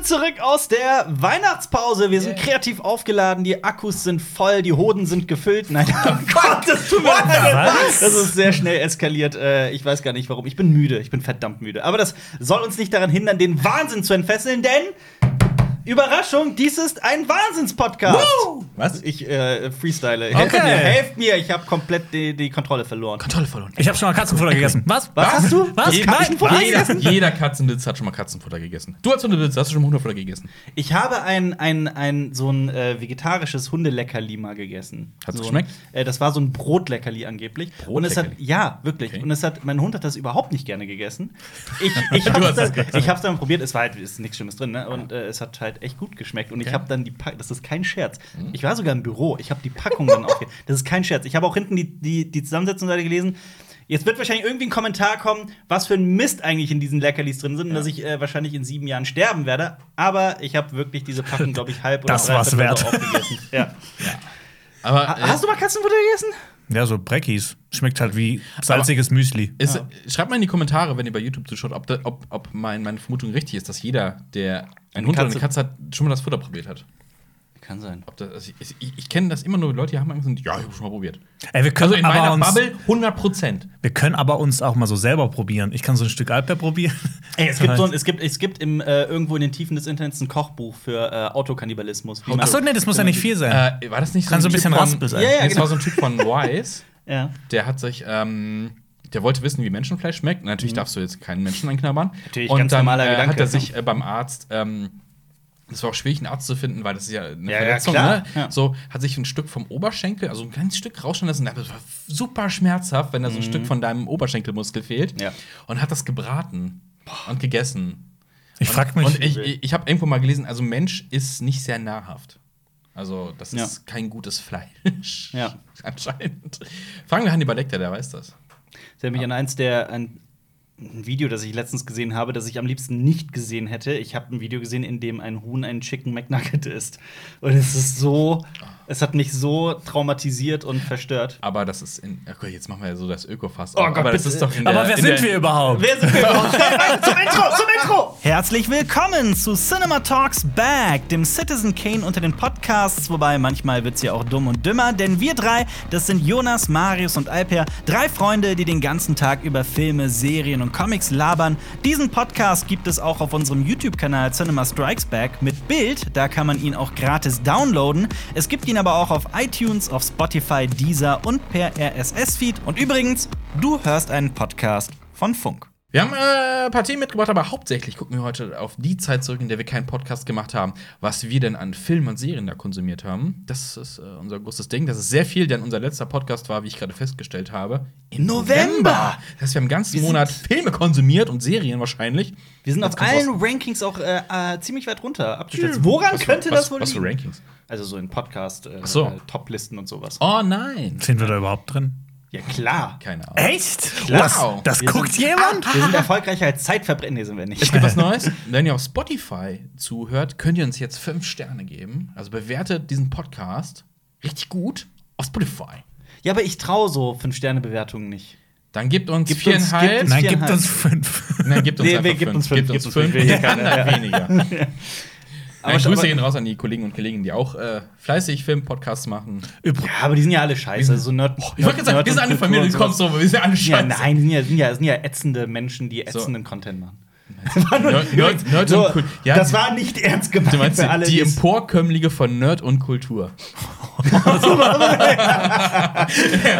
sind zurück aus der Weihnachtspause. Wir sind Yeah. kreativ aufgeladen, die Akkus sind voll, die Hoden sind gefüllt. Nein, oh Gott, das tut mir leid. Was? Das ist sehr schnell eskaliert. Äh, Ich weiß gar nicht warum. Ich bin müde, ich bin verdammt müde. Aber das soll uns nicht daran hindern, den Wahnsinn zu entfesseln, denn Überraschung, dies ist ein Wahnsinnspodcast. Woo! Was? Ich äh, freestyle. Okay. Helft mir, helft mir, ich habe komplett die, die Kontrolle verloren. Kontrolle verloren. Ich habe schon mal Katzenfutter gegessen. Was? Was hast du? Was? Jeder, Nein, was? jeder, jeder Katzenbitz hat schon mal Katzenfutter gegessen. Du als Hundebitz hast du schon mal Hundefutter gegessen. Ich habe ein, ein, ein so ein äh, vegetarisches Hundeleckerli mal gegessen. Hat's so, geschmeckt? Äh, das war so ein Brotleckerli angeblich. Und es hat, ja, wirklich. Okay. Und es hat, mein Hund hat das überhaupt nicht gerne gegessen. Ich, ich hast es dann probiert, es war halt, ist nichts Schlimmes drin, ne? Und äh, es hat halt echt gut geschmeckt. Und ich Okay. habe dann die Packung, das ist kein Scherz. Ich war sogar im Büro, ich habe die Packung dann auch, das ist kein Scherz. Ich habe auch hinten die, die, die Zusammensetzungsseite gelesen. Jetzt wird wahrscheinlich irgendwie ein Kommentar kommen, was für ein Mist eigentlich in diesen Leckerlis drin sind und dass ich äh, wahrscheinlich in sieben Jahren sterben werde. Aber ich habe wirklich diese Packung, glaube ich, halb oder Das war's wert. aufgegessen. Ja. Aber Ha- äh, Hast du mal Katzenfutter gegessen? Ja, so Breckies. Schmeckt halt wie salziges Müsli. ist, schreibt mal in die Kommentare, wenn ihr bei YouTube zuschaut, ob, da, ob, ob mein, meine Vermutung richtig ist, dass jeder, der einen Hund oder eine Katze- Katze hat, schon mal das Futter probiert hat. Kann sein. Ob das, also ich ich, ich kenne das immer nur Leute, die haben Angst und ja, ich habe schon mal probiert. Ey, wir können, Also in aber meiner uns, Bubble 100 Prozent. wir können aber uns auch mal so selber probieren. Ich kann so ein Stück Alper probieren. Ey, es gibt, so ein, es gibt, es gibt im, äh, irgendwo in den Tiefen des Internets ein Kochbuch für äh, Autokannibalismus. Achso, nee, das muss ja nicht viel sein. Äh, war das nicht so Kann so ein bisschen von, Raspel sein. Ja, ja, genau. war so ein Typ von Wise. Ja. Der hat sich, ähm, der wollte wissen, wie Menschenfleisch schmeckt. Natürlich darfst du jetzt keinen Menschen anknabbern. Mhm. Natürlich, und ganz dann normaler äh, Gedanke, hat er ja. sich äh, beim Arzt, ähm, das war auch schwierig, einen Arzt zu finden, weil das ist ja eine Ja, ja, Verletzung, klar. ne? Ja. So, hat sich ein Stück vom Oberschenkel, also ein kleines Stück rausschneiden lassen. Das war super schmerzhaft, wenn da so ein Stück von deinem Oberschenkelmuskel fehlt. Mhm. Ja. Und hat das gebraten und gegessen. Ich frag mich. Und ich, ich, ich habe irgendwo mal gelesen, also Mensch ist nicht sehr nahrhaft. Also, das Ja. ist kein gutes Fleisch. Ja. Anscheinend. Fragen wir Hannibal Lecter, der weiß das. Das erinnert mich an eins der ein, ein Video, das ich letztens gesehen habe, das ich am liebsten nicht gesehen hätte. Ich habe ein Video gesehen, in dem ein Huhn einen Chicken McNugget isst. Und es ist so, es hat mich so traumatisiert und verstört. Aber das ist in. Okay, jetzt machen wir ja so das Ökofass. Oh. Gott, aber das bitte. ist doch in aber der, wer in sind der, wir überhaupt? Wer sind wir überhaupt? Zum Intro, zum Intro! Herzlich willkommen zu Cinema Talks Back, dem Citizen Kane unter den Podcasts, wobei manchmal wird's ja auch dumm und dümmer, denn wir drei, das sind Jonas, Marius und Alper, drei Freunde, die den ganzen Tag über Filme, Serien und Comics labern. Diesen Podcast gibt es auch auf unserem YouTube-Kanal Cinema Strikes Back mit Bild, da kann man ihn auch gratis downloaden. Es gibt ihn aber auch auf iTunes, auf Spotify, Deezer und per RSS-Feed. Und übrigens, du hörst einen Podcast von Funk. Wir haben äh, ein paar Themen mitgebracht, aber hauptsächlich gucken wir heute auf die Zeit zurück, in der wir keinen Podcast gemacht haben, was wir denn an Filmen und Serien da konsumiert haben. Das ist äh, unser großes Ding. Das ist sehr viel, denn unser letzter Podcast war, wie ich gerade festgestellt habe, im November. Das heißt, wir haben einen ganzen Wir Monat Filme konsumiert und Serien wahrscheinlich. Wir sind Jetzt auf allen raus- Rankings auch äh, äh, ziemlich weit runter abgestürzt. Woran was, könnte was, das wohl Was für liegen? Rankings? Also so in Podcast, äh, so. äh, Toplisten und sowas. Oh nein. Sind wir da überhaupt drin? Ja, klar. Keine Ahnung. Echt? Klar. Das, das Wir guckt sind- jemand? Wir sind erfolgreicher als Zeitverbrennen. Nee, sind wir nicht. Es gibt was Neues. Wenn ihr auf Spotify zuhört, könnt ihr uns jetzt fünf Sterne geben. Also bewertet diesen Podcast richtig gut auf Spotify. Ja, aber ich traue so Fünf-Sterne-Bewertungen nicht. Dann gebt uns Gibt uns- viereinhalb. gibt uns- Nein, viereinhalb. gibt uns fünf. Nein, gibt uns Nee, einfach wir- gibt uns fünf, Gibt uns gibt uns fünf. fünf. Wir hier Dann ja. weniger. Aber, Nein, Grüße gehen raus an die Kollegen und Kolleginnen, die auch äh, fleißig Film-Podcasts machen. Ja, aber die sind ja alle scheiße. Also so Nerd, Ich wollte gerade sagen, wir sind eine Familie, die kommt so, wir sind alle Ja, scheiße. nein, die sind ja, sind ja, sind ja ätzende Menschen, die So. ätzenden Content machen. Nerd, Nerd, Nerd so, und Kultur. Ja, das war nicht ernst gemeint Du meinst für alle. die, Emporkömmlinge von Nerd und Kultur.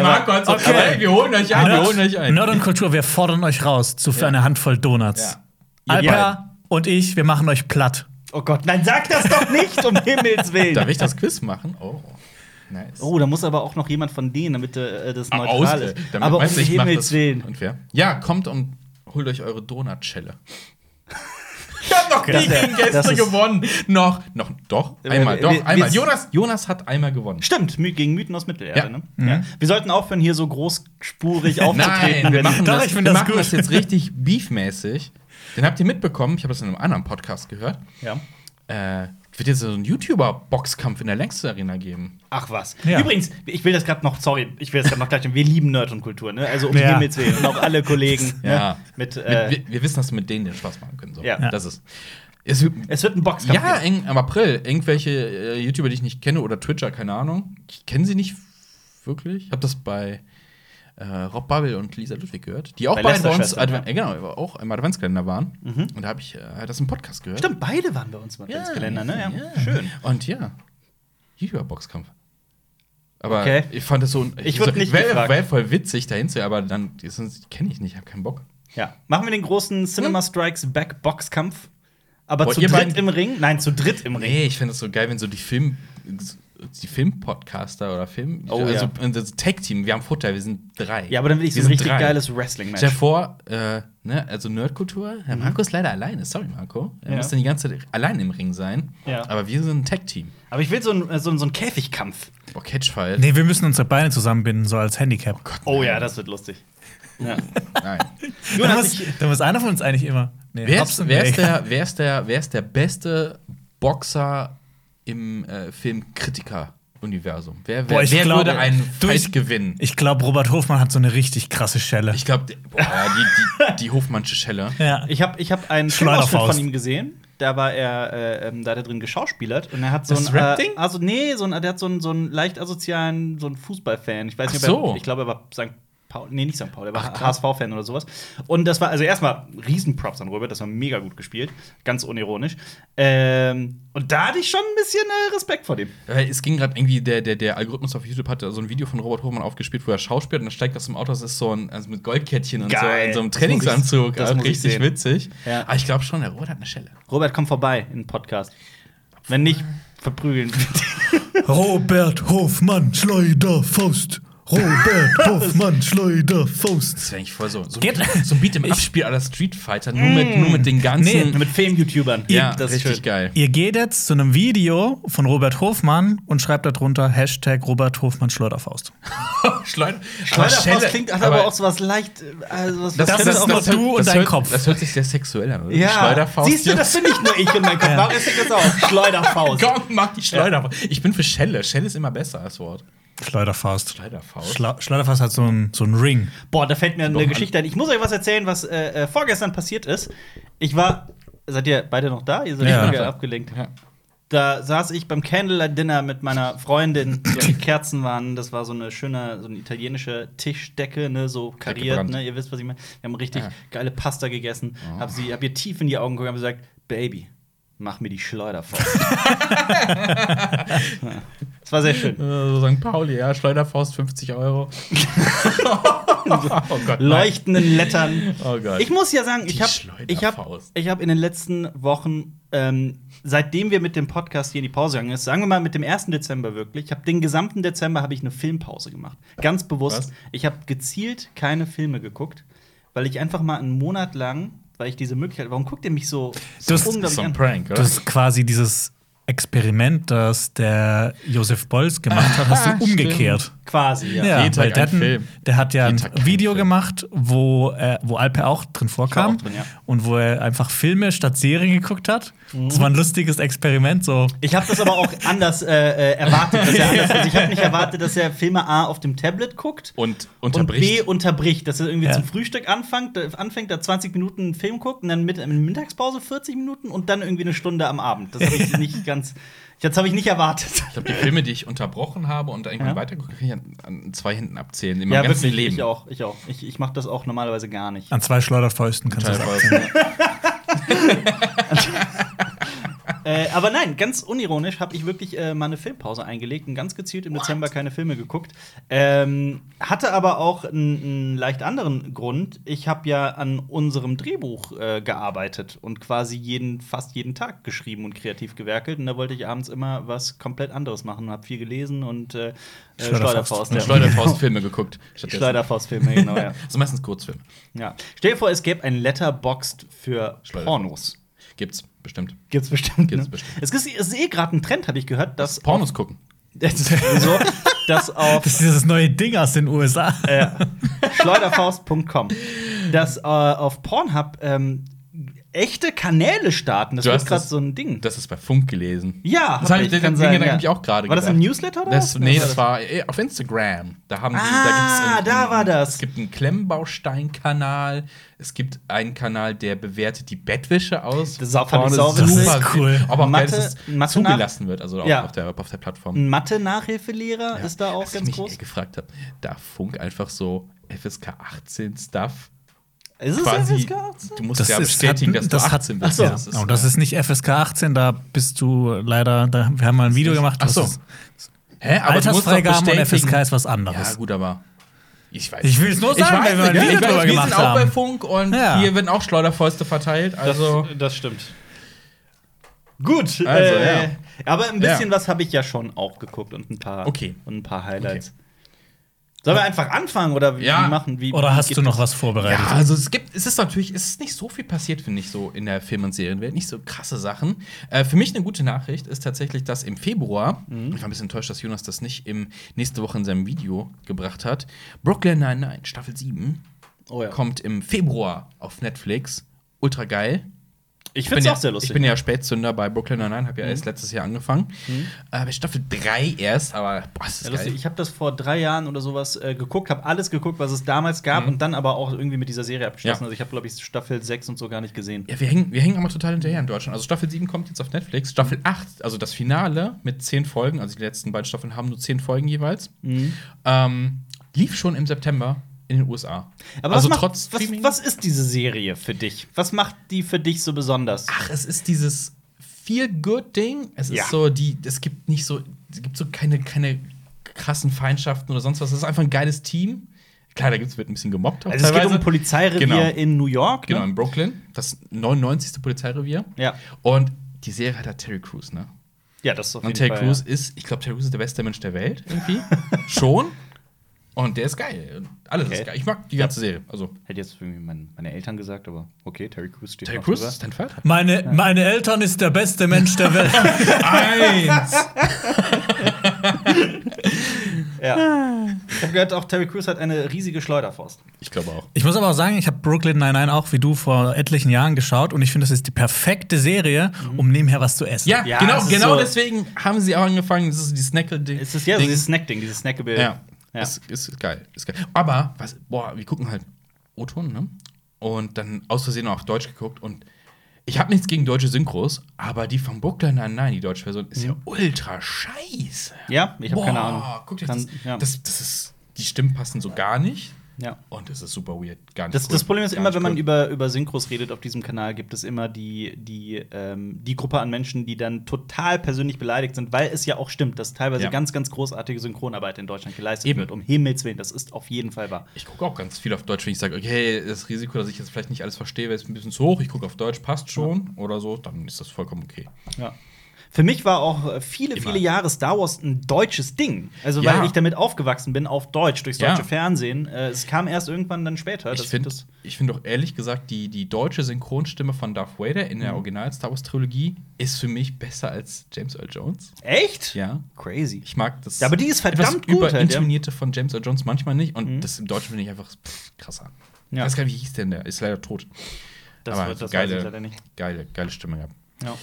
Marco hat so, Okay. aber ey, wir holen euch ein, wir holen euch ein. Nerd und Kultur, wir fordern euch raus zu für eine Handvoll Donuts. Ja. Alper Ja. und ich, wir machen euch platt. Oh Gott, nein, sag das doch nicht, um Himmels Willen. Darf ich das Quiz machen? Oh, nice. Oh, da muss aber auch noch jemand von denen, damit äh, das Ah, neutral aus- ist. damit- aber um ich Himmels Willen. Unfair. Ja, kommt und holt euch eure Donutschelle. Ich hab noch nie gegen Gäste gewonnen. Noch, noch, doch, einmal, doch, wir- einmal. Jonas, Jonas hat einmal gewonnen. Stimmt, gegen Mythen aus Mittelerde. Ja. Ne? Mhm. Ja. Wir sollten aufhören, hier so großspurig aufzutreten. Nein, wir machen, Doch, das, ich find wir das machen gut. das jetzt richtig beefmäßig. Den habt ihr mitbekommen, ich habe das in einem anderen Podcast gehört. ja. Äh, wird jetzt so einen YouTuber-Boxkampf in der Längste Arena geben. Ach was. Ja. Übrigens, ich will das gerade noch, sorry, ich will das gerade noch gleich, wir lieben Nerd und Kultur, ne? Also um Ja. Himmels Willen. Und auch alle Kollegen. Ja. Ne? Mit, Mit, äh, wir, wir wissen, dass wir mit denen den Spaß machen können. So. Ja. Das ist. Es wird, Es wird ein Boxkampf. ja, eng, im April. Irgendwelche äh, YouTuber, die ich nicht kenne, oder Twitcher, keine Ahnung. Ich kenne sie nicht wirklich. Ich habe das bei äh, Rob Bubble und Lisa Ludwig gehört, die auch Bei bei, uns Schwestern, Adven- äh, genau, auch im Adventskalender waren. Und da habe ich äh, das im Podcast gehört. Stimmt, beide waren bei uns im Adventskalender, ne? Ja. Schön. Und ja, YouTuber-Boxkampf. Aber Okay. ich fand das so. Ich würd nicht Wäre wär voll witzig dahin zu, aber dann kenne ich nicht, ich habe keinen Bock. Ja. Machen wir den großen Cinema Strikes Back Boxkampf. Aber Wollt zu dritt beiden- im Ring? Nein, zu dritt im Ring. Nee, ich finde es so geil, wenn so die Film die Filmpodcaster oder Film Oh, also ja. das Tag Team, wir haben Futter, wir sind drei. Ja, aber dann will ich so Wir ein sind richtig drei. geiles Wrestling-Match. Stell dir vor, äh, ne, also Nerdkultur, Herr Marco ist leider alleine, sorry Marco. Er Ja. muss dann die ganze Zeit allein im Ring sein. Ja. Aber wir sind ein Tag-Team. Aber ich will so einen so ein- so einen Käfigkampf. Oh, Catchfight. Nee, wir müssen unsere Beine zusammenbinden, so als Handicap. Oh ja, das wird lustig. Ja. Nein. Da muss, da muss einer von uns eigentlich immer. Nee, Wer ist, wer, ist der, wer, ist der, wer ist der beste Boxer im äh, Film-Kritiker-Universum? Wer, wer, Boah, ich wer glaube, würde einen du, Fight ich- gewinnen? Ich glaube, Robert Hofmann hat so eine richtig krasse Schelle. Ich glaube, die, die, die Hofmannsche Schelle. ja. ich habe ich hab einen. Filmausschnitt von ihm gesehen. Da war er, äh, ähm, da hat er drin geschauspielert und er hat so Das ein, äh, Rap-Ding? also nee, so ein, der hat so einen, so einen leicht asozialen, so einen Fußballfan. Ich weiß nicht, ob er, so. ich glaube, er war St. Paul, nee, nicht St. Paul, er war. HSV-Fan oder sowas. Und das war, also erstmal Riesenprops an Robert, das war mega gut gespielt, ganz unironisch. Ähm, und da hatte ich schon ein bisschen äh, Respekt vor dem. Weil Es ging gerade irgendwie, der, der, der Algorithmus auf YouTube hatte so ein Video von Robert Hofmann aufgespielt, wo er schauspielt und dann steigt aus dem Auto, das ist so ein, also mit Goldkettchen und so, Geil. in so einem Das muss ich- Trainingsanzug. das Also muss ich richtig sehen. witzig. Ja. Aber ich glaube schon, der Robert hat eine Schelle. Robert, komm vorbei in den Podcast. Wenn nicht, verprügeln. Robert Hofmann, Schleuderfaust. Robert Hofmann, Schleuderfaust. Das wäre eigentlich voll so. So, Geht- so ein Beat im Abspiel aller Street Fighter, nur, mit, nur mit den ganzen. Nee, Mit Film-YouTubern. ja, das ist richtig schön. geil. Ihr geht jetzt zu einem Video von Robert Hofmann und schreibt darunter Hashtag Robert Hofmann Schleuderfaust. Schleuder. Schleuderfaust klingt hat aber, auch so was leicht. äh, Also was Das- was- das- auch das- was- du und das dein hört, Kopf. Das hört sich sehr sexuell an, oder? Ja, Schleuderfaust. siehst du, das bin nicht nur ich und mein Kopf. Warum ist das auch? Schleuderfaust. Komm, mach die Schleuderfaust. Ich bin für Schelle. Schelle ist immer besser als Wort. Schleuderfaust. Schleuderfaust. Schla Schleuderfaust hat so einen so einen Ring. Boah, da fällt mir eine Doch, Geschichte ein. Ich muss euch was erzählen, was äh, äh, vorgestern passiert ist. Ich war. Seid ihr beide noch da? Ihr seid Ja. wieder abgelenkt. Ja. Da saß ich beim Candlelight Dinner mit meiner Freundin. So die Kerzen waren, das war so eine schöne, so eine italienische Tischdecke, ne, so kariert, ne, ihr wisst, was ich meine. Wir haben richtig Ja. geile Pasta gegessen. Hab sie, hab ihr tief in die Augen geguckt und hab gesagt, Baby, mach mir die Schleuderfaust. Ja. Das war sehr schön. Äh, So St. Pauli, ja, Schleuderfaust 50 Euro. oh Gott. leuchtenden Lettern. Oh Gott. Ich muss ja sagen, ich habe ich hab, Schleuderfaust. ich hab in den letzten Wochen, ähm, seitdem wir mit dem Podcast hier in die Pause gegangen sind, sagen wir mal mit dem 1. Dezember wirklich, ich habe den gesamten Dezember habe ich eine Filmpause gemacht. Ganz bewusst. Was? Ich habe gezielt keine Filme geguckt, weil ich einfach mal einen Monat lang, weil ich diese Möglichkeit, warum guckt ihr mich so, so Das ist unglaublich so ein an? Prank, oder? Das ist quasi dieses Experiment, das der Josef Bolz gemacht hat, hast Ah, du umgekehrt. Quasi, ja. Ja, Jeden weil Tag der, Film. der hat ja ein Video Film. gemacht, wo, äh, wo Alper auch drin vorkam. auch drin, ja. Und wo er einfach Filme statt Serien geguckt hat. Mhm. Das war ein lustiges Experiment. So. Ich habe das aber auch anders äh, äh, erwartet. Dass er anders, also ich habe nicht erwartet, dass er Filme A auf dem Tablet guckt Und und B unterbricht. unterbricht, dass er irgendwie Ja. zum Frühstück anfängt, äh, anfängt, da 20 Minuten einen Film guckt und dann mit in Mittagspause 40 Minuten und dann irgendwie eine Stunde am Abend. Das habe ich nicht ganz, das habe ich nicht erwartet. ich glaube, die Filme, die ich unterbrochen habe und irgendwann Ja. weitergegucke, kann ich an, an zwei Händen abzählen. In meinem Ja, ganzen wirklich. Leben. Ich auch, ich auch. Ich, ich mache das auch normalerweise gar nicht. An zwei Schleuderfäusten kannst du Total sagen. Äh, aber nein, ganz unironisch habe ich wirklich äh, mal eine Filmpause eingelegt und ganz gezielt im Dezember keine Filme geguckt. Ähm, hatte aber auch einen, leicht anderen Grund. Ich habe ja an unserem Drehbuch äh, gearbeitet und quasi jeden, fast jeden Tag geschrieben und kreativ gewerkelt. Und da wollte ich abends immer was komplett anderes machen. Habe viel gelesen und äh, äh, Schleuderfaust. Schleuderfaust. Und ja. Schleuderfaust-Filme geguckt. Schleuderfaustfilme, genau, ja. Das sind meistens Kurzfilme. ja. Stell dir vor, es gäbe ein Letterboxd für. Pornos. Gibt's, bestimmt. Gibt's bestimmt. Gibt's ne? bestimmt. Es ist, es ist eh gerade ein Trend, habe ich gehört, dass Pornos gucken. Das ist sowieso, dass auf Das ist dieses neue Ding aus den USA. äh, schleuderfaust.com, dass äh, auf Pornhub ähm, echte Kanäle starten. Das Du hast gerade so ein Ding. Das ist bei Funk gelesen. ja, Das hab habe ich den kann Ding sein, ja. nämlich auch gerade War das im gedacht. Newsletter oder Das, was? nee, das war äh, auf Instagram. Da haben die, Ah, da gibt's einen, da war das. Es gibt einen Klemmbaustein-Kanal. Es gibt einen Kanal, der bewertet die Bettwäsche aus. Das ist auch- ich Vorne sau super ist cool. Aber auch Mathe- geil, dass es Mathe zugelassen wird, also auch Ja. auf, der, auf der Plattform. Ein Mathe-Nachhilfelehrer ist da auch Was ganz ich mich groß. eher gefragt habe, da Funk einfach so FSK 18 Stuff Ist es quasi. FSK 18? Du musst Das ja ist- bestätigen, hat- dass du das hat- 18 bist. Ach so. Ja, das ist, Oh, das ist nicht FSK 18, da bist du leider, da, wir haben mal ein Video gemacht. Ach das so. ist- Hä? Aber du Altersfreigaben und FSK ist was Ja, anderes. gut, aber. Ich weiß. Ich will es nur sagen, weiß wenn wir ein Video ich weiß, drüber wir gemacht sind auch bei haben. Funk und Ja. hier werden auch Schleuderfäuste verteilt. Also. das stimmt. Gut, Also, äh, ja. aber ein bisschen Ja. was habe ich ja schon auch geguckt und ein paar, Okay. und ein paar Highlights. Sollen wir einfach anfangen oder wie, Ja. machen? Wie, Oder hast du noch das? was vorbereitet? Ja, also es gibt, es ist natürlich, es ist nicht so viel passiert, finde ich, so in der Film- und Serienwelt, nicht so krasse Sachen. Äh, für mich eine gute Nachricht ist tatsächlich, dass im Februar, Mhm. ich war ein bisschen enttäuscht, dass Jonas das nicht im nächste Woche in seinem Video gebracht hat, Brooklyn 99, Staffel 7, Oh ja. kommt im Februar auf Netflix. Ultra geil. Ich finde bin, es ja, auch sehr lustig. ich bin ja Spätzünder bei Brooklyn Nine-Nine, habe ja erst letztes Jahr angefangen. Äh, bei Staffel 3 erst, aber boah, ist das Ja, geil. lustig. Ich habe das vor drei Jahren oder sowas äh, geguckt, habe alles geguckt, was es damals gab und dann aber auch irgendwie mit dieser Serie abgeschlossen. Mhm. Ja. Also ich habe, glaube ich, Staffel 6 und so gar nicht gesehen. Ja, wir hängen, wir hängen aber total hinterher in Deutschland. Also Staffel 7 kommt jetzt auf Netflix. Staffel 8, also das Finale mit 10 Folgen, also die letzten beiden Staffeln haben nur 10 Folgen jeweils, ähm, lief schon im September in den USA. Aber also was, macht, trotz was, was ist diese Serie für dich? Was macht die für dich so besonders? Ach, es ist dieses Feel-Good-Ding. Es ist Ja. so, die, es gibt nicht so, es gibt so keine, keine krassen Feindschaften oder sonst was. Es ist einfach ein geiles Team. Klar, da gibt's, wird ein bisschen gemobbt. also es geht um teilweise. ein Polizeirevier Genau. in New York. Genau, Ne? in Brooklyn. Das 99. Polizeirevier. Ja. Und die Serie hat da Terry Crews, ne? Ja, das ist auf Und jeden Terry Fall. Crews ja. ist, ich glaube, Terry Crews ist der beste Mensch der Welt, irgendwie. Schon. Und der ist geil. Alles Okay. ist geil. Ich mag die ganze Serie. Also, Hätte jetzt mein, meine Eltern gesagt, aber okay, Terry Crews steht Terry Crews ist dein Vater. Meine, meine Eltern ist der beste Mensch der Welt. Eins! Ja. Ich habe gehört, auch Terry Crews hat eine riesige Schleuderfaust. Ich glaube auch. Ich muss aber auch sagen, ich habe Brooklyn Nine-Nine auch wie du vor etlichen Jahren geschaut und ich finde, das ist die perfekte Serie, um nebenher was zu essen. Ja, Ja, genau, genau so- deswegen haben sie auch angefangen. Das ist die Snackle-Ding. Es ist ja so dieses Snack-Ding, dieses Snackable. Ja. Ja. Ist, ist geil. Ist geil. Aber, was, boah, wir gucken halt O-Ton, ne? Und dann aus Versehen auch auf Deutsch geguckt. Und ich habe nichts gegen deutsche Synchros, aber die von Brooklyn Nine-Nine, die deutsche Version, ist ja ultra scheiße. Ja, ich habe keine Boah, Ahnung. Guck dir Kann- das, ja. das, das ist, die Stimmen passen so gar nicht. Ja. Und es ist super weird. Gar nicht Das, cool. das Problem ist Gar immer, wenn man cool. über, über Synchros redet auf diesem Kanal, gibt es immer die, die, ähm, die Gruppe an Menschen, die dann total persönlich beleidigt sind, weil es ja auch stimmt, dass teilweise Ja. ganz, ganz großartige Synchronarbeit in Deutschland geleistet Eben. wird. Um Himmels Willen, das ist auf jeden Fall wahr. Ich gucke auch ganz viel auf Deutsch, wenn ich sage, okay, das Risiko, dass ich jetzt vielleicht nicht alles verstehe, ist ein bisschen zu hoch. Ich gucke auf Deutsch, passt schon oder so, dann ist das vollkommen okay. Ja. Für mich war auch äh, viele, Immer. viele Jahre Star Wars ein deutsches Ding. Also, Ja. weil ich damit aufgewachsen bin, auf Deutsch, durchs Ja. deutsche Fernsehen. Äh, es kam erst irgendwann dann später. Ich finde ich find auch ehrlich gesagt, die, die deutsche Synchronstimme von Darth Vader in Mhm. der Original-Star Wars-Trilogie ist für mich besser als James Earl Jones. Echt? Ja. Crazy. Ich mag das. Ja, aber die ist verdammt gut halt, ja. Mhm. Von James Earl Jones manchmal nicht. Und das im Deutschen finde ich einfach pff, krasser. Ja. Ich weiß gar nicht, wie hieß denn der? Ist leider tot. Das, aber wird, das weiß ich geile, leider nicht. geile, geile Stimme gehabt. Ja.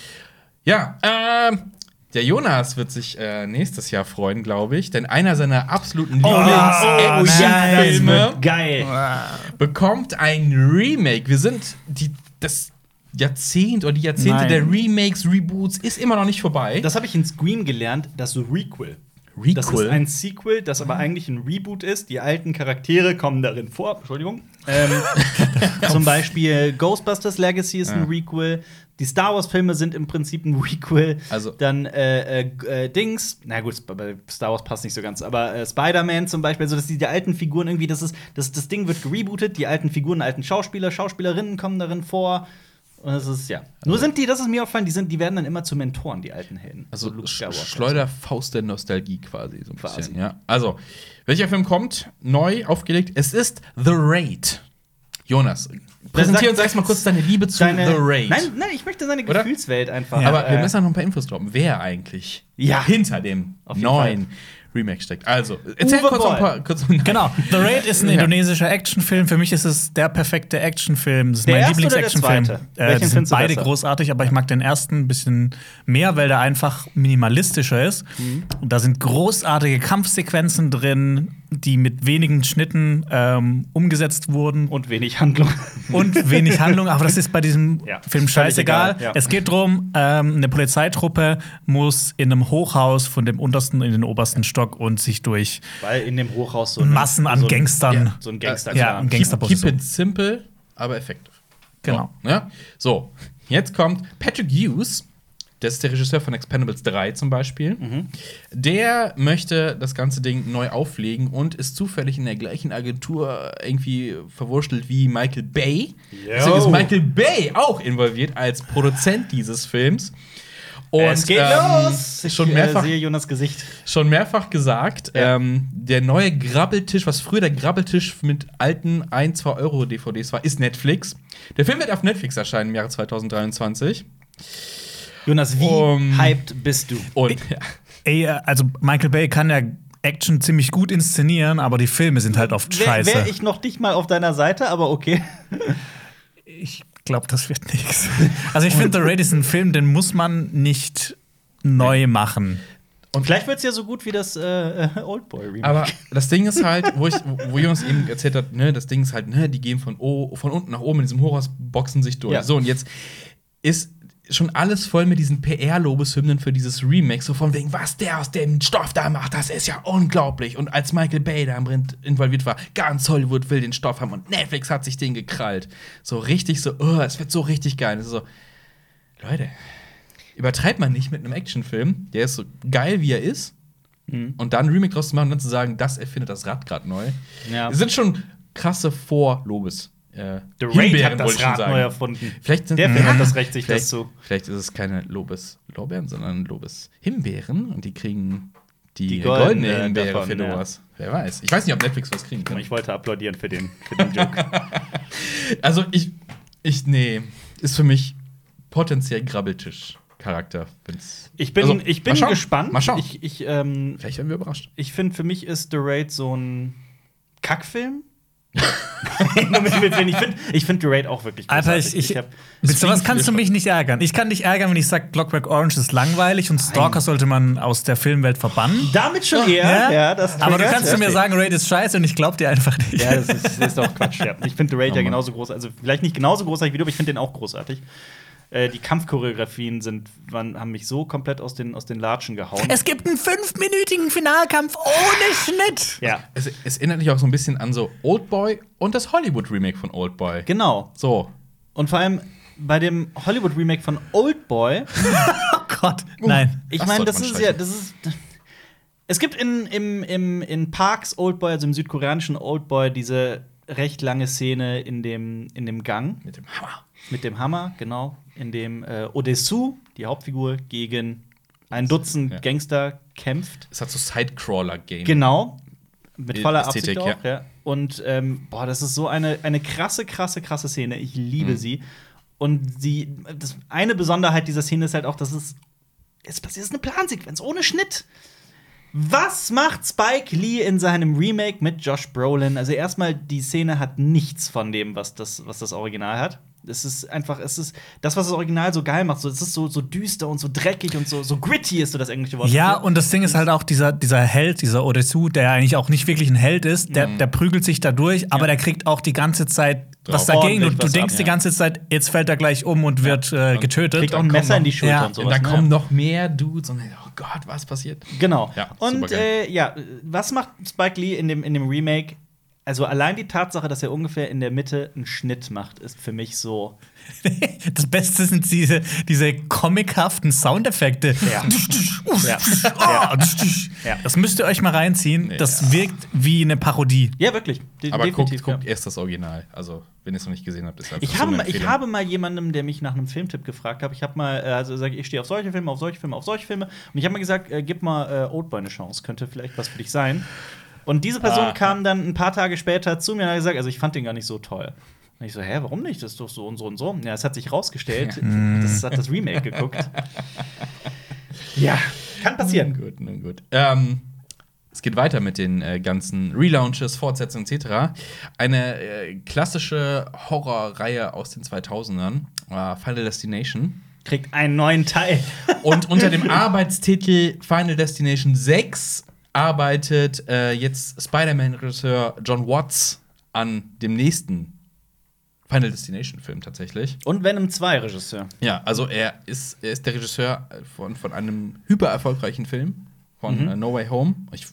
Ja, ähm, der Jonas wird sich äh, nächstes Jahr freuen, glaube ich, denn einer seiner absoluten Oh, ja, Lieblingsfilme das wird geil. bekommt ein Remake. Wir sind die, das Jahrzehnt oder die Jahrzehnte Nein. der Remakes, Reboots ist immer noch nicht vorbei. Das habe ich in Scream gelernt, das Requel. Requel? Das ist ein Sequel, das aber eigentlich ein Reboot ist. Die alten Charaktere kommen darin vor. Entschuldigung. Ähm, zum Beispiel Ghostbusters Legacy ist ein Ja. Requel. Die Star Wars-Filme sind im Prinzip ein Requel. Also- Dann äh, äh, äh, Dings, na gut, bei Star Wars passt nicht so ganz, aber äh, Spider-Man zum Beispiel, also dass die, die alten Figuren irgendwie, das ist, das, das Ding wird gerebootet, die alten Figuren, alten Schauspieler, Schauspielerinnen kommen darin vor. Und das ist, ja. Nur sind die, das ist mir aufgefallen, die, sind, die werden dann immer zu Mentoren, die alten Helden. Also Sch. Schleuderfaust der Nostalgie quasi so ein Quasi. bisschen, ja. Also, welcher Film kommt? Neu aufgelegt. Es ist The Raid. Jonas, präsentier uns erstmal kurz deine Liebe zu Deine, The Raid. Nein, nein, ich möchte seine Oder? Gefühlswelt einfach. Aber wir äh, müssen noch ein paar Infos droppen. Wer eigentlich Ja. hinter dem neuen Remake steckt. Also, erzähl Uwe kurz noch ein paar. Kurz, Genau, The Raid ist ein indonesischer Actionfilm. Für mich ist es der perfekte Actionfilm. Das ist Der mein erste oder der Lieblings-Actionfilm. zweite? Äh, sind beide besser? großartig, aber ich mag den ersten ein bisschen mehr, weil der einfach minimalistischer ist. Mhm. Und da sind großartige Kampfsequenzen drin, die mit wenigen Schnitten ähm, umgesetzt wurden Und wenig Handlung. und wenig Handlung, aber das ist bei diesem Ja, Film scheißegal. egal, ja. Es geht darum, ähm, eine Polizeitruppe muss in einem Hochhaus von dem untersten in den obersten Stock und sich durch Weil in dem Hochhaus so eine- Massen an so ein, Gangstern. Ja, so ein Gangster. Ja, ein keep, Gangsterboss keep so. it simple, aber effektiv. Genau. So, ja? so, jetzt kommt Patrick Hughes. Das ist der Regisseur von Expendables 3 zum Beispiel. Mhm. Der möchte das ganze Ding neu auflegen und ist zufällig in der gleichen Agentur irgendwie verwurschtelt wie Michael Bay. Deswegen ist Michael Bay auch involviert als Produzent dieses Films. Und, es geht ähm, los! Ich Schon mehrfach, äh, sehe Jonas Gesicht. schon mehrfach gesagt, Ja. ähm, der neue Grabbeltisch, was früher der Grabbeltisch mit alten 1, 2 Euro DVDs war, ist Netflix. Der Film wird auf Netflix erscheinen im Jahre 2023. Jonas, wie Um, hyped bist du? Und ja, Ey, also Michael Bay kann ja Action ziemlich gut inszenieren, aber die Filme sind halt oft Wäre scheiße. wär ich noch nicht mal auf deiner Seite, aber okay. Ich glaube, das wird nichts. Also ich finde, The Raid ist ein Film, den muss man nicht neu machen. Und vielleicht wird es ja so gut wie das äh, Oldboy-Remake. aber das Ding ist halt, wo, ich, wo Jonas eben erzählt hat, ne, das Ding ist halt, ne, die gehen von, o, von unten nach oben in diesem Hochhaus, boxen sich durch. Ja. So, und jetzt ist schon alles voll mit diesen PR-Lobeshymnen für dieses Remake, so von wegen, was der aus dem Stoff da macht, das ist ja unglaublich. Und als Michael Bay da involviert war, ganz Hollywood will den Stoff haben und Netflix hat sich den gekrallt. So richtig so, oh, es wird so richtig geil. So, Leute, übertreibt man nicht mit einem Actionfilm, der ist so geil, wie er ist, und dann ein Remake draus zu machen und dann zu sagen, das erfindet das Rad gerade neu. Ja. Das sind schon krasse Vorlobes. Äh, The Raid hat das Rad sagen. neu erfunden. Vielleicht sind Der Film hat das Recht, sich das zu. Vielleicht ist es keine Lobes-Lorbeeren, sondern Lobes-Himbeeren und die kriegen die, Die goldene, goldene Himbeere davon, für ja. sowas. Wer weiß. Ich weiß nicht, ob Netflix was kriegen kann. Ich wollte applaudieren für den, für den Joke. Also ich, ich, nee, ist für mich potenziell Grabbeltisch-Charakter. Wenn's- Ich bin, Also, ich bin mal gespannt. Mal schauen. Ich, ich, ähm, Vielleicht werden wir überrascht. ich finde, für mich ist The Raid so ein Kackfilm. Ich finde ich find The Raid auch wirklich Alter, großartig. ich, ich, hab- mit sowas kannst du mich nicht ärgern. Ich kann dich ärgern, wenn ich sage, Clockwork Orange ist langweilig und Stalker sollte man aus der Filmwelt verbannen. damit schon eher. Ja, das Aber du kannst du mir ja. sagen, Raid ist scheiße und ich glaub dir einfach nicht. Ja, das ist, das ist auch Quatsch. Ja. Ich finde The Raid Oh ja genauso groß. Also vielleicht nicht genauso großartig wie du, aber ich finde den auch großartig. Äh, die Kampfchoreografien sind, waren, haben mich so komplett aus den, aus den Latschen gehauen. Es gibt einen fünfminütigen Finalkampf ohne Schnitt. ja, Es, es erinnert mich auch so ein bisschen an so Oldboy und das Hollywood-Remake von Oldboy. genau. So. Und vor allem bei dem Hollywood-Remake von Oldboy, Oh Gott, nein. ich Das meine, das man ist ja, das ist. Es gibt in, im, im, in Parks Oldboy, also im südkoreanischen Oldboy, diese recht lange Szene in dem, in dem Gang Mit dem Hammer. mit dem Hammer, genau, in dem äh, Odessu, die Hauptfigur, gegen ein Dutzend Ja. Gangster kämpft. Es hat so Sidecrawler-Game. Genau. Mit voller Ästhetik, Absicht auch, ja. Und ähm, boah, das ist so eine, eine krasse, krasse, krasse Szene. Ich liebe Mhm. sie. Und sie, das, eine Besonderheit dieser Szene ist halt auch, dass es, es passiert ist eine Plansequenz ohne Schnitt. Was macht Spike Lee in seinem Remake mit Josh Brolin? Also erstmal, die Szene hat nichts von dem, was das, was das Original hat. Es ist einfach, es ist das, was das Original so geil macht. So, es ist so, so düster und so dreckig und so, so gritty ist so das englische Wort. Ja, und das Ding ist halt auch dieser, dieser Held, dieser Odesu, der eigentlich auch nicht wirklich ein Held ist, der, Mhm. der prügelt sich da durch, aber der kriegt auch die ganze Zeit was Drauf. dagegen. Du was denkst ab, die ja. ganze Zeit, jetzt fällt er gleich um und wird äh, getötet. kriegt auch ein Messer in die Schulter Ja, und Und sowas. dann ne? kommen noch mehr Dudes und oh Gott, was passiert? Genau. Ja, und äh, ja, was macht Spike Lee in dem, in dem Remake? Also allein die Tatsache, dass er ungefähr in der Mitte einen Schnitt macht, ist für mich so. Das Beste sind diese, diese comichaften Soundeffekte. Ja. Ja. Ja. Das müsst ihr euch mal reinziehen. Das wirkt wie eine Parodie. Ja, wirklich. De Aber guckt, definitiv, guckt erst das Original. Also, wenn ihr es noch nicht gesehen habt, ist einfach Ich so habe, mal, ich habe mal jemandem, der mich nach einem Filmtipp gefragt hat, ich habe mal, äh, also sag, ich ich stehe auf solche Filme, auf solche Filme, auf solche Filme. Und ich habe mal gesagt, äh, gib mal äh, Oldboy eine Chance, könnte vielleicht was für dich sein. Und diese Person Ah. kam dann ein paar Tage später zu mir und hat gesagt, also ich fand den gar nicht so toll. Und ich so, hä, warum nicht? Das ist doch so und so und so. Ja, es hat sich rausgestellt, das hat das Remake geguckt. ja, kann passieren. Gut, nun gut. Ähm, es geht weiter mit den äh, ganzen Relaunches, Fortsetzungen etc. Eine äh, klassische Horrorreihe aus den 2000ern, äh, Final Destination. Kriegt einen neuen Teil. Und unter dem Arbeitstitel Final Destination 6 arbeitet äh, jetzt Spider-Man-Regisseur John Watts an dem nächsten Final Destination-Film tatsächlich. Und Venom 2 Regisseur. Ja, also er ist, er ist der Regisseur von, von einem hyper erfolgreichen Film, von Mhm. äh, No Way Home. Ich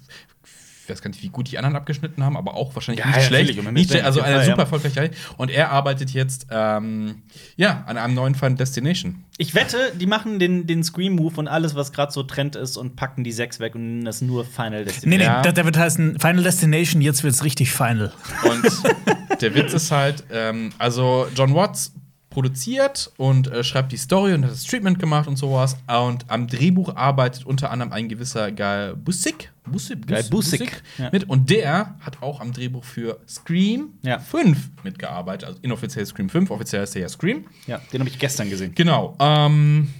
weiß gar nicht, wie gut die anderen abgeschnitten haben, aber auch wahrscheinlich Ja, nicht ja, schlecht. Nicht also eine super erfolgreiche Reihe. Und er arbeitet jetzt ähm, ja, an einem neuen Final Destination. Ich wette, die machen den, den Scream-Move und alles, was gerade so Trend ist, und packen die 6 weg und nennen das nur Final Nee, Destination. nee, Ja. der, der wird heißen Final Destination, jetzt wird's richtig final. Und der Witz ist halt, ähm, also John Watts produziert und äh, schreibt die Story und hat das Treatment gemacht und sowas. Und am Drehbuch arbeitet unter anderem ein gewisser Guy Busick. Busick, Guy Busick, ja. mit. Und der hat auch am Drehbuch für Scream Ja. 5 mitgearbeitet. Also inoffiziell Scream 5, offiziell ist er ja Scream. Ja, den habe ich gestern gesehen. Genau. Ähm,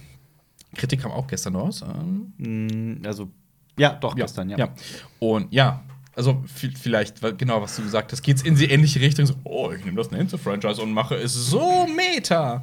Kritik kam auch gestern raus. Ähm, Mm, Also, ja, doch, gestern, ja. ja. Und ja, also vi- vielleicht, genau, was du gesagt hast, geht's in die ähnliche Richtung. So, oh, ich nehme das nächste Franchise und mache es so meta.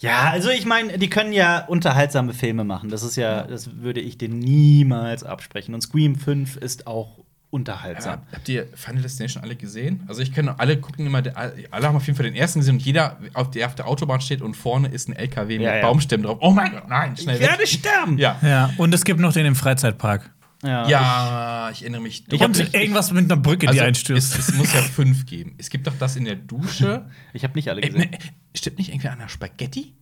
Ja, also ich meine, die können ja unterhaltsame Filme machen. Das ist ja, das würde ich denen niemals absprechen. Und Scream 5 ist auch unterhaltsam. Habt ihr Final Destination alle gesehen? Also ich kenne alle gucken immer, alle haben auf jeden Fall den ersten gesehen und jeder, auf der auf der Autobahn steht und vorne ist ein LKW mit Ja, ja. Baumstämmen drauf. Oh mein Gott, nein, schnell Ich werde weg. sterben! Ja. Ja, und es gibt noch den im Freizeitpark. Ja. Ja, ich erinnere mich. Ich hab Und nicht- irgendwas mit einer Brücke, die also, einstürzt. es, es muss ja fünf geben. Es gibt doch das in der Dusche. Ich habe nicht alle Äh, gesehen. ne, stimmt nicht irgendwie an der Spaghetti?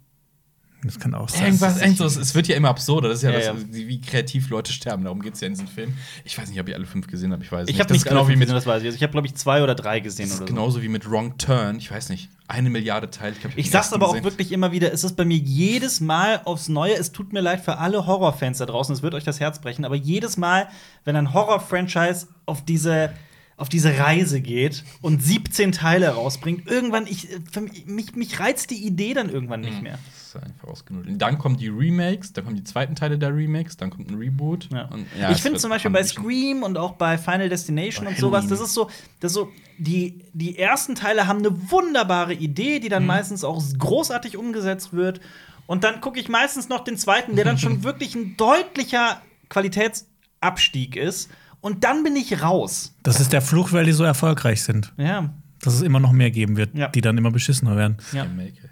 Das kann auch sein. Irgendwas, irgendwas, es wird ja immer absurder. Das ist ja, Ja, das, ja. wie kreativ Leute sterben. Darum geht es ja in diesem Film. Ich weiß nicht, ob ihr alle fünf gesehen habt. Ich weiß Ich nicht. habe Das nicht genau wie mit, gesehen, das weiß ich. Also ich habe, glaube ich, zwei oder drei gesehen das ist oder so. genauso wie mit Wrong Turn. Ich weiß nicht. Eine Milliarde Teile. Ich, glaub, Ich den sag's aber auch gesehen. wirklich immer wieder, es ist bei mir jedes Mal aufs Neue, es tut mir leid für alle Horrorfans da draußen, es wird euch das Herz brechen, aber jedes Mal, wenn ein Horror-Franchise auf diese, auf diese Reise geht und 17 Teile rausbringt, irgendwann, ich, für mich, mich, reizt die Idee dann irgendwann nicht mehr. Das ist einfach ausgenudelt. Dann kommen die Remakes, dann kommen die zweiten Teile der Remakes, dann kommt ein Reboot. Ja. Und, ja, ich finde zum Beispiel bei. Scream und auch bei Final Destination Bei und sowas, das ist so, das ist so die, die ersten Teile haben eine wunderbare Idee, die dann Mhm. meistens auch großartig umgesetzt wird. Und dann gucke ich meistens noch den zweiten, der dann schon wirklich ein deutlicher Qualitätsabstieg ist. Und dann bin ich raus. Das ist der Fluch, weil die so erfolgreich sind. Ja. Dass es immer noch mehr geben wird, Ja. die dann immer beschissener werden. ja.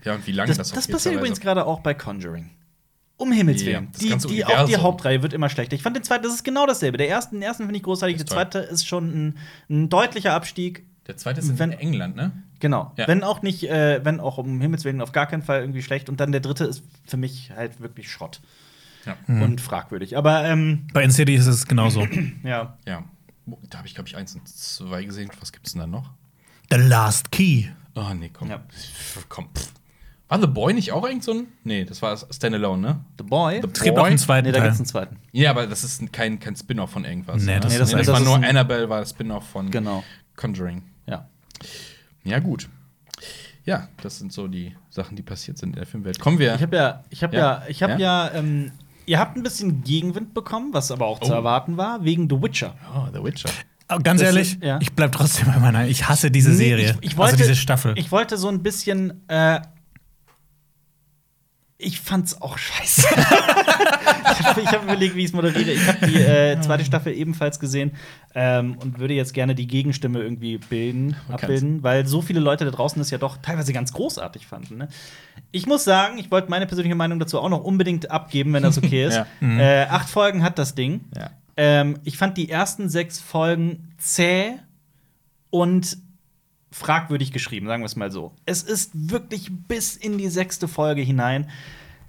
Ja, und wie lange Das, das, das, passiert übrigens gerade auch bei Conjuring. Um Himmels Willen. die, die, auch die. Hauptreihe wird immer schlechter. Ich fand den zweiten, das ist genau dasselbe. Der erste, den ersten finde ich großartig, der zweite ist schon ein, ein deutlicher Abstieg. Der zweite ist in Wenn- England, ne? Genau. Ja. Wenn auch nicht, äh, wenn auch um Himmels Willen auf gar keinen Fall irgendwie schlecht. Und dann der dritte ist für mich halt wirklich Schrott Ja. und fragwürdig. Aber ähm, Bei Insidious ist es genauso. ja. Ja. Da habe ich, glaube ich, eins und zwei gesehen. Was gibt's denn da noch? The Last Key. Oh, nee, komm. Ja. Komm. pff. War The Boy nicht auch irgend so ein? Nee, das war Standalone, ne? The Boy. The Es gibt Boy? auch einen zweiten nee, da Teil. gibt's einen zweiten. Ja, aber das ist kein, kein Spin-off von irgendwas. Nee, ne? das Nee, das- das, das war ist nur Annabelle, war das Spin-off von Genau. Conjuring. Ja. Ja, gut. Ja, das sind so die Sachen, die passiert sind in der Filmwelt. Kommen wir. Ich habe ja, ich habe Ja. ja, ich habe ja, ähm, ihr habt ein bisschen Gegenwind bekommen, was aber auch zu Oh. erwarten war, wegen The Witcher. oh, The Witcher. Aber ganz Das ehrlich, ist- ja. ich bleib trotzdem bei meiner. Ich hasse diese Nee, Serie. Ich, ich wollte, also diese Staffel. Ich wollte so ein bisschen. Äh, ich fand's auch scheiße. ich habe hab überlegt, wie ich es moderiere. Ich habe die äh, zweite Staffel ebenfalls gesehen ähm, und würde jetzt gerne die Gegenstimme irgendwie bilden, abbilden, weil so viele Leute da draußen das ja doch teilweise ganz großartig fanden. Ne? Ich muss sagen, ich wollte meine persönliche Meinung dazu auch noch unbedingt abgeben, wenn das okay ist. Ja. äh, acht Folgen hat das Ding. Ja. Ähm, ich fand die ersten sechs Folgen zäh und fragwürdig geschrieben, sagen wir es mal so. Es ist wirklich bis in die sechste Folge hinein.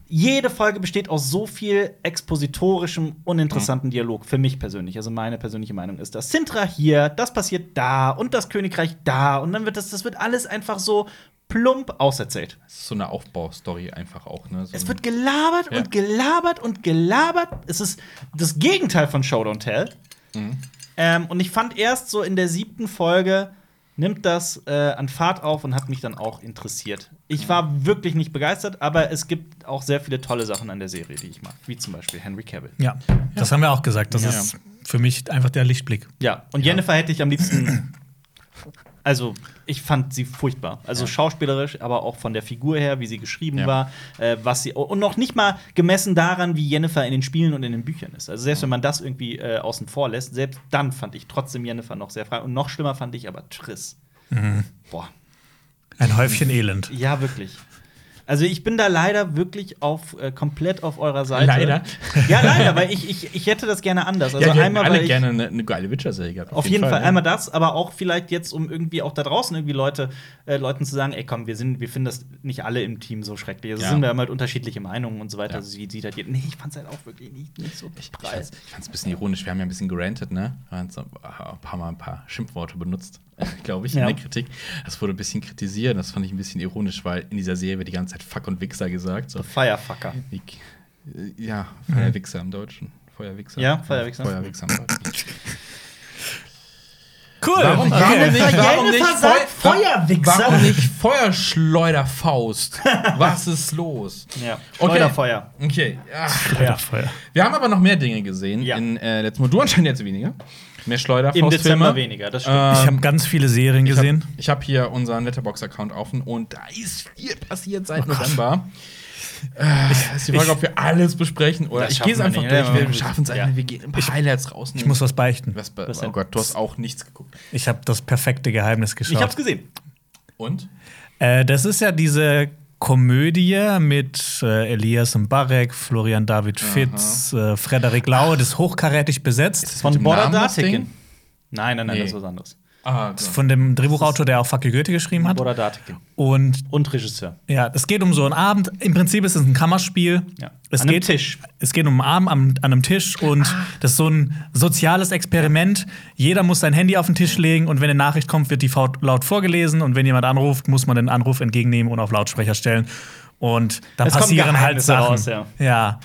Jede Folge besteht aus so viel expositorischem, uninteresanten Dialog, für mich persönlich. Also meine persönliche Meinung ist das. Sintra hier, das passiert da und das Königreich da. Und dann wird das, das wird alles einfach so plump auserzählt. Das ist so eine Aufbaustory einfach auch, ne? So Es wird gelabert Ja. und gelabert und gelabert. Es ist das Gegenteil von Show Don't Tell. Mhm. Ähm, und ich fand erst so in der siebten Folge nimmt das äh, an Fahrt auf und hat mich dann auch interessiert. Ich war wirklich nicht begeistert, aber es gibt auch sehr viele tolle Sachen an der Serie, die ich mag, wie zum Beispiel Henry Cavill. ja, das haben wir auch gesagt. Das Ja. ist für mich einfach der Lichtblick. Ja, und Jennifer hätte ich am liebsten. Also, ich fand sie furchtbar. Also schauspielerisch, aber auch von der Figur her, wie sie geschrieben Ja. war, äh, was sie und noch nicht mal gemessen daran, wie Jennifer in den Spielen und in den Büchern ist. Also selbst wenn man das irgendwie äh, außen vor lässt, selbst dann fand ich trotzdem Jennifer noch sehr frei. Und noch schlimmer fand ich aber Triss. Boah, Ein Häufchen Elend. ja wirklich. Also ich bin da leider wirklich auf äh, komplett auf eurer Seite. Leider? Ja, leider, weil ich, ich, ich hätte das gerne anders. Also ja, wir hätten einmal, alle weil ich, gerne eine, eine geile Witcher-Serie gehabt. auf jeden Fall, ne? einmal das, aber auch vielleicht jetzt, um irgendwie auch da draußen irgendwie Leute, äh, Leuten zu sagen, ey komm, wir sind, wir finden das nicht alle im Team so schrecklich. Also Ja. sind wir haben halt unterschiedliche Meinungen und so weiter. Ja. Also wie sieht jeder? Nee, ich fand's halt auch wirklich nicht, nicht so Ich, prall. fand's- ich fand es ein bisschen ironisch. Wir haben ja ein bisschen gerantet, ne? Wir haben so ein paar Mal ein paar Schimpfworte benutzt, glaube ich, Ja. in der Kritik. Das wurde ein bisschen kritisiert. Das fand ich ein bisschen ironisch, weil in dieser Serie wird die ganze Zeit Fuck und Wichser gesagt. So. Firefucker. Äh, Ja, Feuerwichser im Deutschen. Feuerwichser. Ja, Feuerwichser. Feuerwichser im Deutschen. Cool. Warum, Okay. warum nicht, warum nicht, Feu- Feuerwichser. warum nicht Feuerschleuderfaust? Was ist los? Ja, Okay. Schleuderfeuer. Okay. Ach, Feuer, Feuer. wir haben aber noch mehr Dinge gesehen Ja. in äh, letzten Monat. Du anscheinend jetzt weniger. Mehr Schleuderfaust. Im Dezember weniger, das stimmt. Ähm, Ich habe ganz viele Serien gesehen. Ich habe hab hier unseren Letterbox-Account offen und da ist viel passiert seit Oh November. Äh, ist die Frage, ob wir alles besprechen oder ich gehe es einfach nicht, durch. ne? Wir schaffen es Ja. einfach. Wir gehen ein paar Highlights raus. Ich muss was beichten. Was, bei- Was oh? Gott, du hast auch nichts geguckt. Ich habe das perfekte Geheimnis Ich hab's geschaut. gesehen. Und? Äh, das ist ja diese Komödie mit äh, Elias Mbarek, Florian David Fitz, äh, Frederik Lau, das ist hochkarätig besetzt. Von Namen das Datikin. Ding? Nein, nein, nein, Nee. das ist was anderes. Ah, ist Von dem Drehbuchautor, der auch Fuck you Goethe geschrieben hat. Border Datikin. Und Und Regisseur. ja, es geht um so einen Abend. Im Prinzip ist es ein Kammerspiel. Ja. Es An einem geht, Tisch. Es geht um einen Abend an einem Tisch und das ist so ein soziales Experiment. Jeder muss sein Handy auf den Tisch legen und wenn eine Nachricht kommt, wird die laut vorgelesen und wenn jemand anruft, muss man den Anruf entgegennehmen und auf Lautsprecher stellen. Und Es kommen passieren halt Sachen. raus, ja. ja.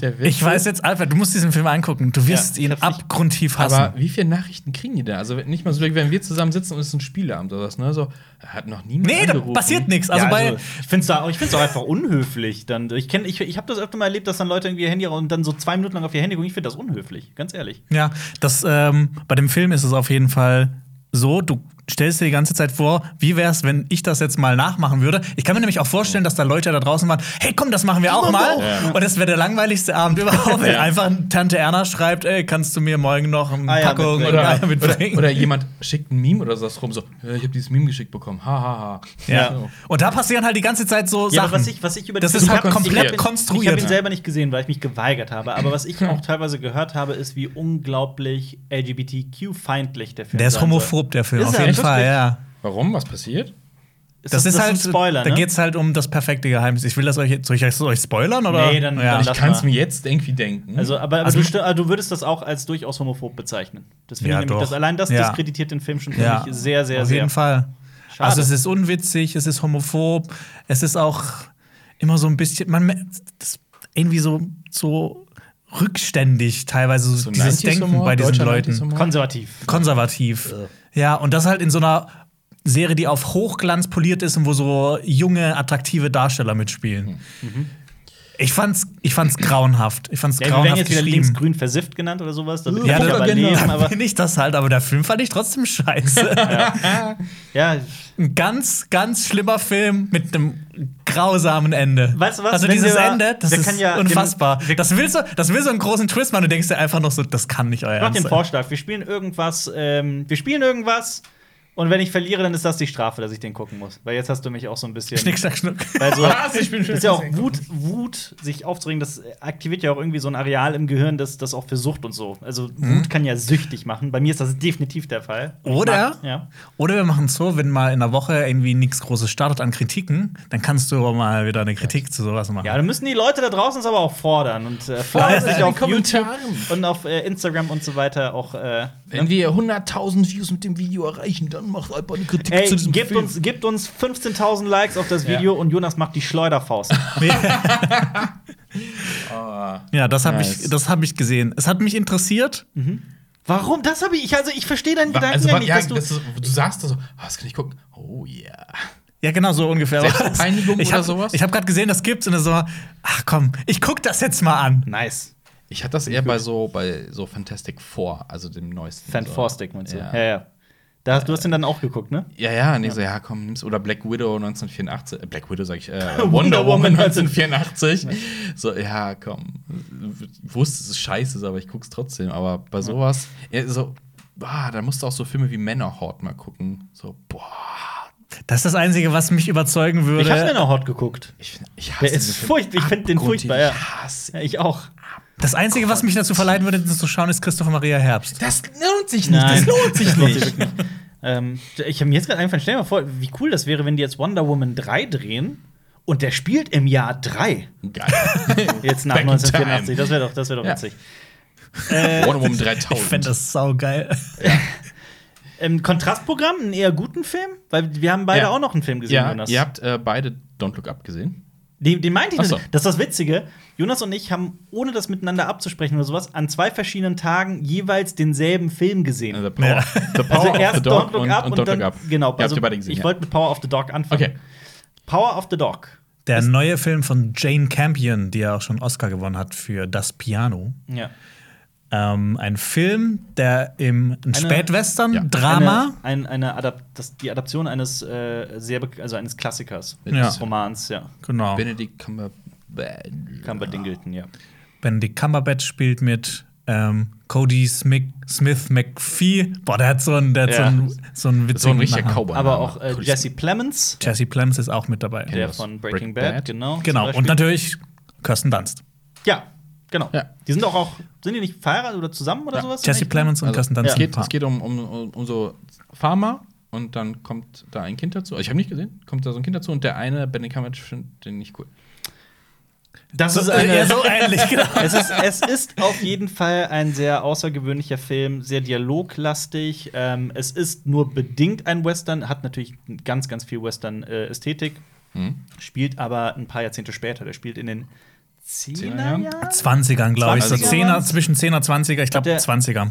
Der Witz Ich weiß jetzt, Alfred, du musst diesen Film angucken. Du wirst Ja, ihn abgrundtief hassen. Aber wie viele Nachrichten kriegen die da? Also nicht mal so, wenn wir zusammen sitzen und es ist ein Spieleabend oder was, ne? So, hat noch niemand nee, da angerufen. passiert nichts. Also ja, bei also, ich finde es auch, ich find's auch einfach unhöflich. Dann, ich kenn, ich, ich habe das öfter mal erlebt, dass dann Leute irgendwie ihr Handy und dann so zwei Minuten lang auf ihr Handy gucken. Ich finde das unhöflich, ganz ehrlich. Ja, das, ähm, bei dem Film ist es auf jeden Fall so, du stellst dir die ganze Zeit vor, wie wär's, wenn ich das jetzt mal nachmachen würde. Ich kann mir nämlich auch vorstellen, dass da Leute da draußen waren, hey komm, das machen wir auch mal. Ja. Und das wäre der langweiligste Abend überhaupt, wenn Ja. einfach Tante Erna schreibt, ey, kannst du mir morgen noch eine Eier Packung mitbringen. oder, Oder, mitbringen? oder jemand schickt ein Meme oder so rum, so, "Ja, ich habe dieses Meme geschickt bekommen. Ha, ha, ha. ja. So. Und da passieren halt die ganze Zeit so Ja, Sachen. was ich, was ich über Das ist halt komplett ich konstruiert. Ich habe ihn selber nicht gesehen, weil ich mich geweigert habe. Aber was ich auch teilweise gehört habe, ist, wie unglaublich LGBTQ-feindlich der Film der ist sein soll. homophob, der Film, Ist auf er? Jeden Fall, ja. Warum? Was passiert? Ist Das, ist halt, ein Spoiler, da ne? geht's halt um das perfekte Geheimnis. Ich will das euch soll ich das euch spoilern oder? Nee, dann- ja. dann Ich kann es mir jetzt irgendwie denken. Also, aber, aber Also- du, aber du würdest das auch als durchaus homophob bezeichnen. Das finde Ja, ich nämlich, das, allein das Ja. diskreditiert den Film schon für Ja, mich sehr, sehr, auf sehr. jeden Fall. Schade. Also es ist unwitzig, es ist homophob, es ist auch immer so ein bisschen, man das irgendwie so so rückständig teilweise so, So dieses 90s Denken bei diesen Leuten. 90s Humor? Konservativ. Konservativ. Ja, und das halt in so einer Serie, die auf Hochglanz poliert ist und wo so junge, attraktive Darsteller mitspielen. Ich fand's, ich fand's grauenhaft. Ich fand's Ja, wir werden grauenhaft jetzt wieder linksgrün versifft genannt oder sowas. Damit Ja, wir da, überleben, da aber bin ich das halt, aber der Film fand ich trotzdem scheiße. ja, Ein ganz, ganz schlimmer Film mit einem grausamen Ende. Weißt du was, Also dieses wir- Ende, das ist ja- unfassbar. wir- das, will so, das will so einen großen Twist machen. Du denkst dir einfach noch so, das kann nicht euer Ich mach Ernst den. Vorschlag. Wir spielen irgendwas, ähm, wir spielen irgendwas und wenn ich verliere, dann ist das die Strafe, dass ich den gucken muss. Weil jetzt hast du mich auch so ein bisschen. Schnick, schnack, schnuck. Weil so, Was? Ich bin das ist ja auch Wut, Wut, sich aufzuregen, das aktiviert ja auch irgendwie so ein Areal im Gehirn, das, das auch für Sucht und so. Also Wut kann ja süchtig machen. Bei mir ist das definitiv der Fall. Oder? mag- ja. Oder wir machen es so, wenn mal in der Woche irgendwie nichts Großes startet an Kritiken, dann kannst du auch mal wieder eine Kritik zu sowas machen. Ja, dann müssen die Leute da draußen es aber auch fordern und äh, fordern sich auf YouTube und auf äh, Instagram und so weiter auch. Äh, Wenn wir 100.000 Views mit dem Video erreichen, dann macht einfach eine Kritik Ey, zu diesem gebt Film. uns, gebt uns 15.000 Likes auf das Ja. Video und Jonas macht die Schleuderfaust. Ah. Ja, das habe Nice. ich, das hab ich gesehen. Es hat mich interessiert. Warum? Das habe ich, also ich verstehe deinen Gedanken Also, ja nicht, ja, dass du. das ist, du sagst da so, ah, das kann ich gucken. Oh yeah. Ja, genau so ungefähr. Selbstpeinigung ich oder hab, sowas? Ich habe gerade gesehen, das gibt's und so, ach komm, ich guck das jetzt mal an. nice. Ich hatte das eher bei so, bei so Fantastic Four, also dem neuesten. Fan so. Four Stick meinst du? Ja. Ja, ja. Da, hast- du hast den dann auch geguckt, ne? Ja, ja, und ich so, ja, komm, nimm's. Oder Black Widow 1984. Äh, Black Widow sag ich, äh, Wonder Wonder Woman Woman 1984. so, ja, komm. Ich wusste, dass es scheiße ist, aber ich guck's trotzdem. Aber bei sowas, ja, so, ah, da musst du auch so Filme wie Männerhort mal gucken. So, boah. Das ist das Einzige, was mich überzeugen würde. Ich habe auch hot geguckt. Ich, ich hasse Der ist furchtbar. Ich finde den furchtbar, ja. Ich hasse Ja, ich auch. Das Einzige, was mich dazu verleiten würde, das zu schauen, ist Christopher Maria Herbst. Das lohnt sich Nein. Das lohnt sich nicht. nicht. Ähm, ich habe mir jetzt gerade eingefallen, stell dir mal vor, wie cool das wäre, wenn die jetzt Wonder Woman 3 drehen und der spielt im Jahr 3. Geil. Jetzt nach Back in 1984. time. Das wäre doch, das wär doch Ja. witzig. Wonder Woman Ich 3000. fände das saugeil. Ähm, Kontrastprogramm, einen eher guten Film? Weil wir haben beide Ja. auch noch einen Film gesehen, ja, Jonas. ihr habt äh, beide Don't Look Up gesehen. Den, den meinte ich so. nicht. Das ist das Witzige. Jonas und ich haben, ohne das miteinander abzusprechen oder sowas, an zwei verschiedenen Tagen jeweils denselben Film gesehen. Äh, The Power, Ja. the Power Also of erst the Dog Don't Look und, Up und, und, Don't dann, Up. genau. Also gesehen. ich ja. wollte mit Power of the Dog anfangen. Okay. Power of the Dog. Der neue Film von Jane Campion, die ja auch schon Oscar gewonnen hat für Das Piano. Ja. Ähm, ein Film, der im ein Spätwestern, Ja. Drama. Eine, ein, eine Adap das, die Adaption eines äh, sehr also eines Klassikers. Ja. Des Romans, ja. Genau. Benedict Cumberbatch. Cumber-Dingleton, ja. Benedict Cumberbatch spielt mit ähm, Cody Smith, Smith McPhee. Boah, der hat so einen, der hat Ja. so einen, so einen So witzigen ein richtiger. Cowboy. Aber auch äh, Jesse Plemons, Jesse Plemons ist auch mit dabei. der von Breaking, Breaking Bad, Bad. genau. Genau. Und natürlich Kirsten Dunst. Ja, genau. Ja. Die sind auch, auch, sind die nicht verheiratet oder zusammen oder Ja. sowas? Jesse Plemons und Also, Kirsten Dunst. es, sind ein geht, es geht um, um, um, so Farmer und dann kommt da ein Kind dazu. Ich habe nicht gesehen, kommt da so ein Kind dazu und der eine, Benedict Cumberbatch, findet den nicht cool. Das ist So, eine, ja, so ähnlich, genau. es, ist, es ist auf jeden Fall ein sehr außergewöhnlicher Film, sehr dialoglastig. Ähm, es ist nur bedingt ein Western, hat natürlich ganz, ganz viel Western-Ästhetik, Mhm. spielt aber ein paar Jahrzehnte später. Der spielt in den 10er Jahren? Jahren. 20ern, glaube ich. So 20er 10er, waren's? zwischen 10er, 20er, ich glaube Der- 20er.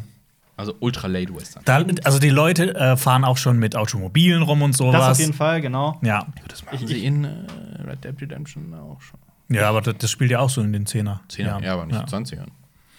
Also ultra late Western. Da, also die Leute äh, fahren auch schon mit Automobilen rum und sowas. Das auf jeden Fall, genau. Ja. Das machen Ich- sie in äh, Red Dead Redemption auch schon. ja, aber das, das spielt ja auch so in den 10er. 10 ja. ja, aber nicht Ja. 20ern.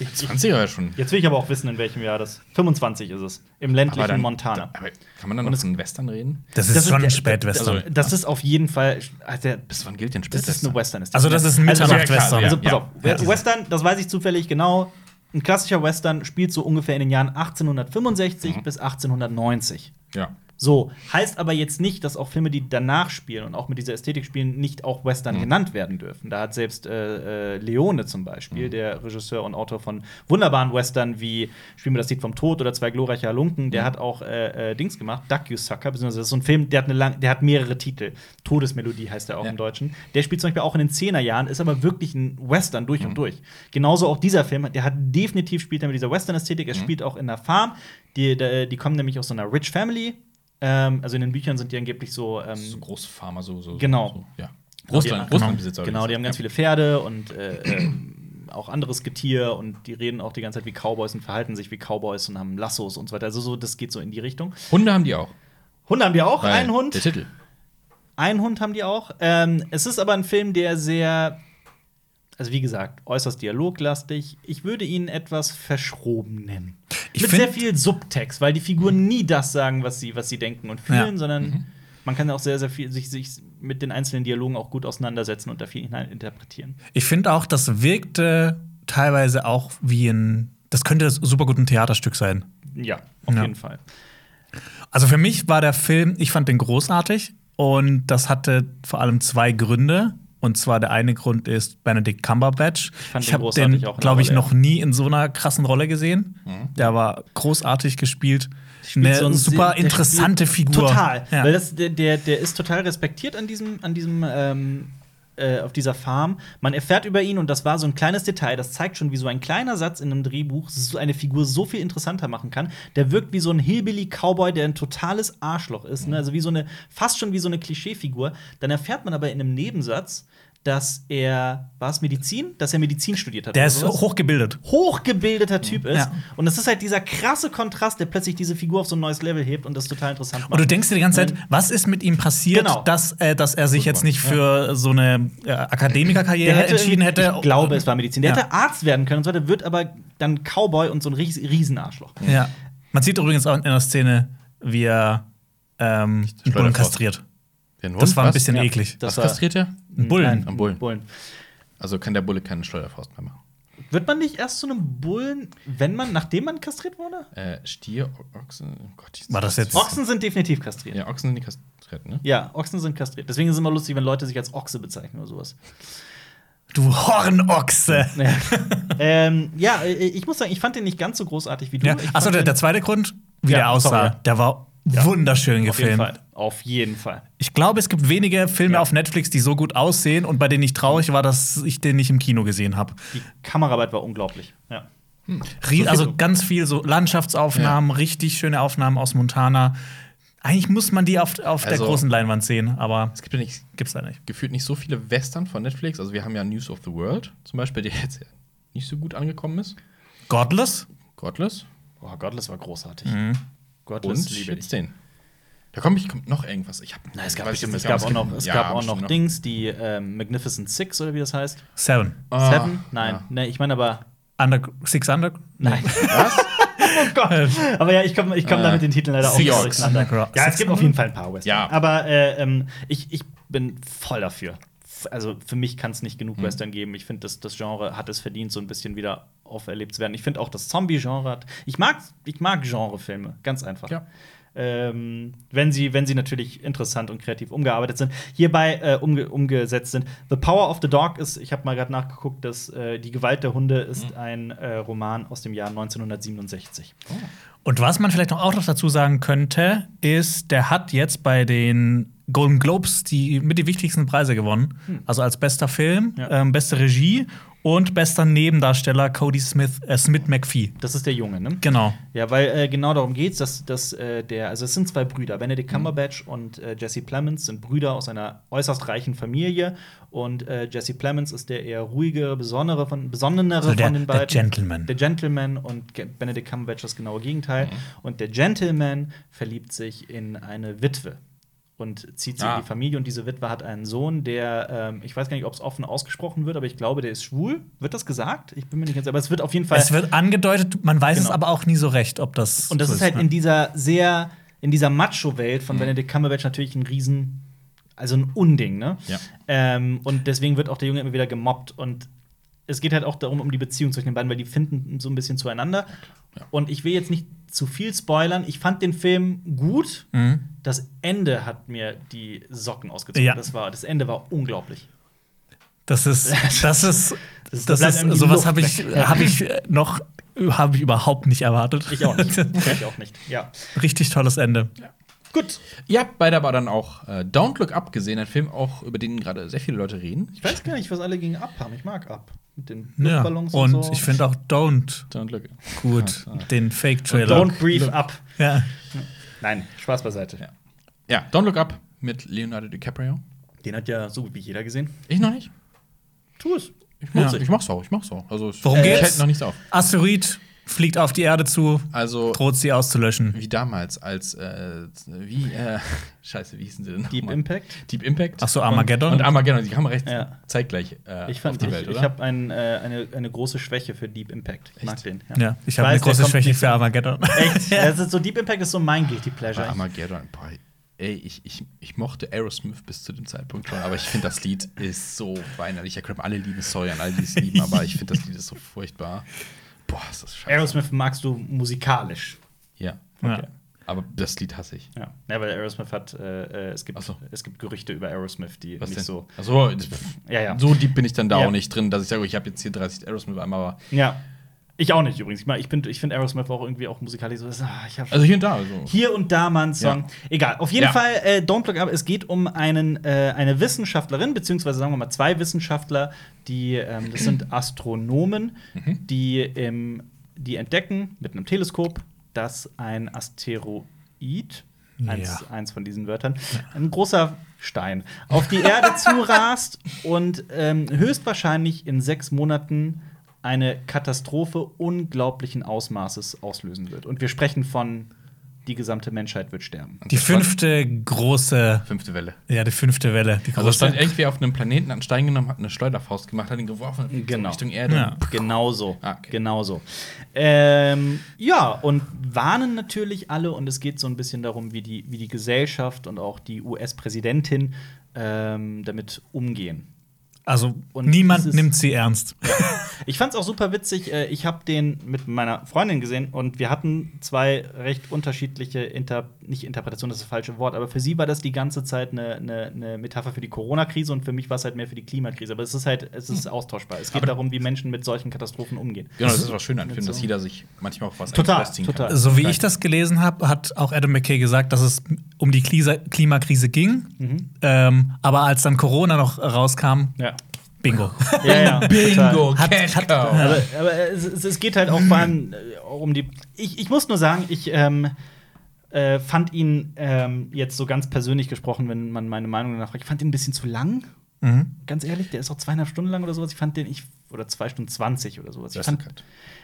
20er ja schon. Jetzt will ich aber auch wissen, in welchem Jahr das. 25 ist es. Im ländlichen dann- Montana. Da, aber kann man dann noch von Western reden? Das ist Das ist schon ein Spätwestern. also- Das ist auf jeden Fall. Also, Bis wann gilt denn das ist eine Western. Also das ist ein Also, Mitternacht-Western. Also, Ja, pass ja. auf. Ja. Western, das weiß ich zufällig genau. Ein klassischer Western spielt so ungefähr in den Jahren 1865 bis 1890. ja. So, heißt aber jetzt nicht, dass auch Filme, die danach spielen und auch mit dieser Ästhetik spielen, nicht auch Western genannt werden dürfen. Da hat selbst äh, äh, Leone zum Beispiel, der Regisseur und Autor von wunderbaren Western wie Spielen wir das Lied vom Tod oder Zwei glorreiche Halunken, der hat auch äh, äh, Dings gemacht, Duck You Sucker, beziehungsweise das ist so ein Film, der hat, eine lang, der hat mehrere Titel. Todesmelodie heißt er auch Ja. im Deutschen. Der spielt zum Beispiel auch in den 10er Jahren, ist aber wirklich ein Western durch und durch. Genauso auch dieser Film, der hat definitiv spielt er mit dieser Western-Ästhetik, er spielt auch in der Farm. Die, die, die kommen nämlich aus so einer Rich Family. Ähm, also in den Büchern sind die angeblich so. Ähm, So Großfarmer, so. so Genau. So, ja. Russland, Russlandbesitzer. genau, die haben ganz viele Pferde und äh, ähm, auch anderes Getier und die reden auch die ganze Zeit wie Cowboys und verhalten sich wie Cowboys und haben Lassos und so weiter. Also so, das geht so in die Richtung. Hunde haben die auch. Hunde haben die auch, Weil einen Hund. Der Titel. Einen Hund haben die auch. Ähm, es ist aber ein Film, der sehr, also wie gesagt, äußerst dialoglastig. Ich würde ihn etwas verschroben nennen. Ich Mit sehr viel Subtext, weil die Figuren nie das sagen, was sie, was sie denken und fühlen, Ja. sondern man kann auch sehr, sehr viel sich, sich mit den einzelnen Dialogen auch gut auseinandersetzen und da viel hinein interpretieren. Ich finde auch, das wirkte teilweise auch wie ein. Das könnte super gut ein Theaterstück sein. Ja, auf Ja. jeden Fall. Also für mich war der Film, ich fand den großartig und das hatte vor allem zwei Gründe. Und zwar der eine Grund ist Benedict Cumberbatch. fand Ich, den habe den, in der glaube ich, noch nie in so einer krassen Rolle gesehen. Der war großartig gespielt. Eine so ein super interessante Figur. Total. Ja. Weil das, der, der, der ist total respektiert an diesem, an diesem ähm, äh, auf dieser Farm. Man erfährt über ihn und das war so ein kleines Detail. Das zeigt schon, wie so ein kleiner Satz in einem Drehbuch so eine Figur so viel interessanter machen kann. Der wirkt wie so ein Hillbilly-Cowboy, der ein totales Arschloch ist. Ne? Also wie so eine, fast schon wie so eine Klischeefigur. Dann erfährt man aber in einem Nebensatz, dass er, war es Medizin? Dass er Medizin studiert hat. Der ist hochgebildet. hochgebildeter Typ ist. Ja. Und es ist halt dieser krasse Kontrast, der plötzlich diese Figur auf so ein neues Level hebt und das total interessant macht. Und du denkst dir die ganze Zeit, was ist mit ihm passiert, Genau. dass, äh, dass er sich jetzt nicht für so eine äh, Akademikerkarriere hätte, entschieden hätte? Ich glaube, es war Medizin. Der Ja. hätte Arzt werden können und so weiter, wird aber dann Cowboy und so ein Ries Riesenarschloch. Ja. Man sieht übrigens auch in der Szene, wie er ähm, einen Bullen kastriert. Den Das Hund, war ein was? bisschen Ja. eklig. Das Was war- kastriert er? Ein Bullen. Nein, Am Bullen. Bullen. Also kann der Bulle keine Schleuderfaust mehr machen. Wird man nicht erst zu einem Bullen, wenn man, nachdem man kastriert wurde? Äh, Stier, Ochsen, oh Gott. War das jetzt- Ochsen sind definitiv kastriert. Ja, Ochsen sind die kastriert, ne? Ja, Ochsen sind kastriert. Deswegen ist es immer lustig, wenn Leute sich als Ochse bezeichnen oder sowas. Du Hornochse! Ja, ähm, ja äh, ich muss sagen, ich fand den nicht ganz so großartig wie du. Ja. Achso, der, der zweite Grund, wie Ja, der aussah, sorry. der war wunderschön Auf jeden gefilmt. Fall. Auf jeden Fall. Ich glaube, es gibt wenige Filme Ja. auf Netflix, die so gut aussehen und bei denen ich traurig war, dass ich den nicht im Kino gesehen habe. Die Kameraarbeit war unglaublich. Ja. Rie- Also ganz viel so Landschaftsaufnahmen, richtig schöne Aufnahmen aus Montana. Eigentlich muss man die auf, auf der Also- großen Leinwand sehen, aber Es gibt ja nicht, gibt's da nicht. gefühlt nicht so viele Western von Netflix. Also wir haben ja News of the World zum Beispiel, der jetzt nicht so gut angekommen ist. Godless? Godless. Oh, Godless war großartig. Mhm. Godless Und liebe ich. jetzt den. Da kommt, ich, kommt noch irgendwas. Ich hab, Na, es gab, bestimmt, es gab auch noch, es ja, gab auch noch Dings, die ähm, Magnificent Six oder wie das heißt. Seven. Ah, Seven? Nein, ja. nee, ich meine aber. Under Six Under? Nein. Was? oh Gott. Aber ja, ich komme ich komm da Äh, mit den Titeln leider auch nicht Seahawks. durcheinander. Ja, es gibt auf jeden Fall ein paar Western. Ja. Aber äh, ähm, ich, ich bin voll dafür. Also für mich kann es nicht genug Hm. Western geben. Ich finde, das, das Genre hat es verdient, so ein bisschen wieder auferlebt zu werden. Ich finde auch das Zombie-Genre hat. Ich mag, ich mag Genrefilme, ganz einfach. Ja. Ähm, wenn, sie, wenn sie natürlich interessant und kreativ umgearbeitet sind. Hierbei äh, umge umgesetzt sind. The Power of the Dog ist, ich habe mal gerade nachgeguckt, dass äh, Die Gewalt der Hunde ist Hm. ein äh, Roman aus dem Jahr 1967. Und was man vielleicht noch auch noch dazu sagen könnte, ist, der hat jetzt bei den Golden Globes die mit die wichtigsten Preise gewonnen. Also als bester Film, Ja. ähm, beste Regie und bester Nebendarsteller Cody Smith, äh, Smith McPhee. Das ist der Junge, ne? Genau. Ja, weil äh, genau darum geht's, dass, dass äh, der, also es sind zwei Brüder, Benedict Cumberbatch und äh, Jesse Plemons sind Brüder aus einer äußerst reichen Familie und äh, Jesse Plemons ist der eher ruhige, besondere von, besonnenere Also der- von den der beiden. Gentleman. Der Gentleman und Benedict Cumberbatch das genaue Gegenteil. Und der Gentleman verliebt sich in eine Witwe und zieht sie Ah. in die Familie und diese Witwe hat einen Sohn, der ähm, ich weiß gar nicht, ob es offen ausgesprochen wird, aber ich glaube, der ist schwul. Wird das gesagt? Ich bin mir nicht ganz, aber es wird auf jeden Fall Es wird angedeutet, man weiß es Genau. aber auch nie so recht, ob das. und das so ist halt ne? in dieser sehr, in dieser Macho-Welt von Benedict Cumberbatch natürlich ein Riesen, also ein Unding, ne? Ja. Ähm, und deswegen wird auch der Junge immer wieder gemobbt. Und es geht halt auch darum, um die Beziehung zwischen den beiden, weil die finden so ein bisschen zueinander. Und ich will jetzt nicht zu viel spoilern. Ich fand den Film gut. Mhm. Das Ende hat mir die Socken ausgezogen. Ja. Das, war, das Ende war unglaublich. Das ist, das ist, Das- das, ist, sowas habe ich, hab ich noch, habe ich überhaupt nicht erwartet. Ich auch nicht. ich auch nicht. Ja. Richtig tolles Ende. Gut. Ihr habt beide aber dann auch äh, Don't Look Up gesehen, ein Film auch, über den gerade sehr viele Leute reden. Ich weiß gar nicht, was alle gegen Up haben. Ich mag Up. Mit den Ja. Luftballons Und und, so. ich finde auch Don't Don't Look gut, den Fake-Trailer. Don't breathe up. Ja. Nein, Spaß beiseite. Ja. Ja, Don't Look Up mit Leonardo DiCaprio. Den hat ja so gut wie jeder gesehen. Ich noch nicht. Tu es. Ich mach's, Ja. ich mach's auch, ich mach's auch. Also, es- Worum ich geht's? hält noch nichts auf. Asteroid fliegt auf die Erde zu, Also, droht sie auszulöschen. wie damals, als, äh, wie, äh, scheiße, wie hießen sie denn? Deep? Impact. Deep Impact. Ach so, Armageddon? Und, und Armageddon, die kamen recht Ja. zeitgleich äh, Ich fand, auf die ich, Welt, ich oder? habe ein, äh, eine, eine große Schwäche für Deep Impact. Ich mag den. Ja, ich habe eine große Schwäche für Armageddon. Echt? ja. das ist so Deep Impact ist so mein Guilty Pleasure. Bei Armageddon, boah, ey, ich, ich, ich mochte Aerosmith bis zu dem Zeitpunkt schon, aber ich finde, das Lied ist so weinerlich. Ich glaube, alle lieben sorry an alle, die es lieben, aber ich finde, das Lied ist so furchtbar. Boah, ist das scheiße. Aerosmith magst du musikalisch. Ja, Ja. okay. Aber das Lied hasse ich. Ja, ja weil Aerosmith hat, äh, äh, es, gibt, so. es gibt Gerüchte über Aerosmith, die Was nicht denn? so. Achso, Ja, ja. so deep bin ich dann da Ja. auch nicht drin, dass ich sage, ich habe jetzt hier 30 Aerosmith einmal, aber. Ja. Ich auch nicht übrigens. Ich, mein, ich, bin- ich finde Aerosmith auch irgendwie auch musikalisch so. Ah, ich hab Also hier und da. Also. hier und da mal ein Song. Ja. Egal. Auf jeden Ja. Fall, äh, Don't Look Up. Es geht um einen, äh, eine Wissenschaftlerin, beziehungsweise sagen wir mal zwei Wissenschaftler, die, ähm, das sind Astronomen, Mhm. die, im, die entdecken mit einem Teleskop, dass ein Asteroid Eins, Ja. eins von diesen Wörtern. Ein großer Stein auf die Erde zurast und ähm, höchstwahrscheinlich in sechs Monaten eine Katastrophe unglaublichen Ausmaßes auslösen wird. Und wir sprechen von die gesamte Menschheit wird sterben. Die fünfte große, Fünfte Welle. ja, die fünfte Welle. Die Also stand große. irgendwie auf einem Planeten an Stein genommen, hat eine Schleuderfaust gemacht, hat ihn geworfen und Genau. Richtung Erde. Ja. Genauso. Ah, okay. Genauso. Ähm, ja, und warnen natürlich alle, und es geht so ein bisschen darum, wie die, wie die Gesellschaft und auch die US-Präsidentin ähm, damit umgehen. Also Und niemand nimmt sie ernst. Ich fand's auch super witzig. äh, Ich habe den mit meiner Freundin gesehen und wir hatten zwei recht unterschiedliche Inter nicht Interpretationen, das ist das falsche Wort, aber für sie war das die ganze Zeit eine, eine, eine Metapher für die Corona-Krise und für mich war es halt mehr für die Klimakrise. Aber es ist halt, es ist austauschbar. Es geht Aber- darum, wie Menschen mit solchen Katastrophen umgehen. Genau, das ist was schön an Film, so. dass jeder sich manchmal auch was Total, rausziehen total. kann. So wie ich das gelesen habe, hat auch Adam McKay gesagt, dass es um die Klisa Klimakrise ging. Mhm. Ähm, aber als dann Corona noch rauskam, Ja. bingo. Ja, ja. Bingo, Hat- Cash hat-. Aber, aber es, es- geht halt auch vor allem äh, auch um die. Ich, ich muss nur sagen, ich ähm, äh, fand ihn ähm, jetzt so ganz persönlich gesprochen, wenn man meine Meinung danach fragt, ich fand ihn ein bisschen zu lang. Mhm. Ganz ehrlich, der ist auch zweieinhalb Stunden lang oder sowas. Ich fand den, ich, oder zwei Stunden zwanzig oder sowas. Ich fand,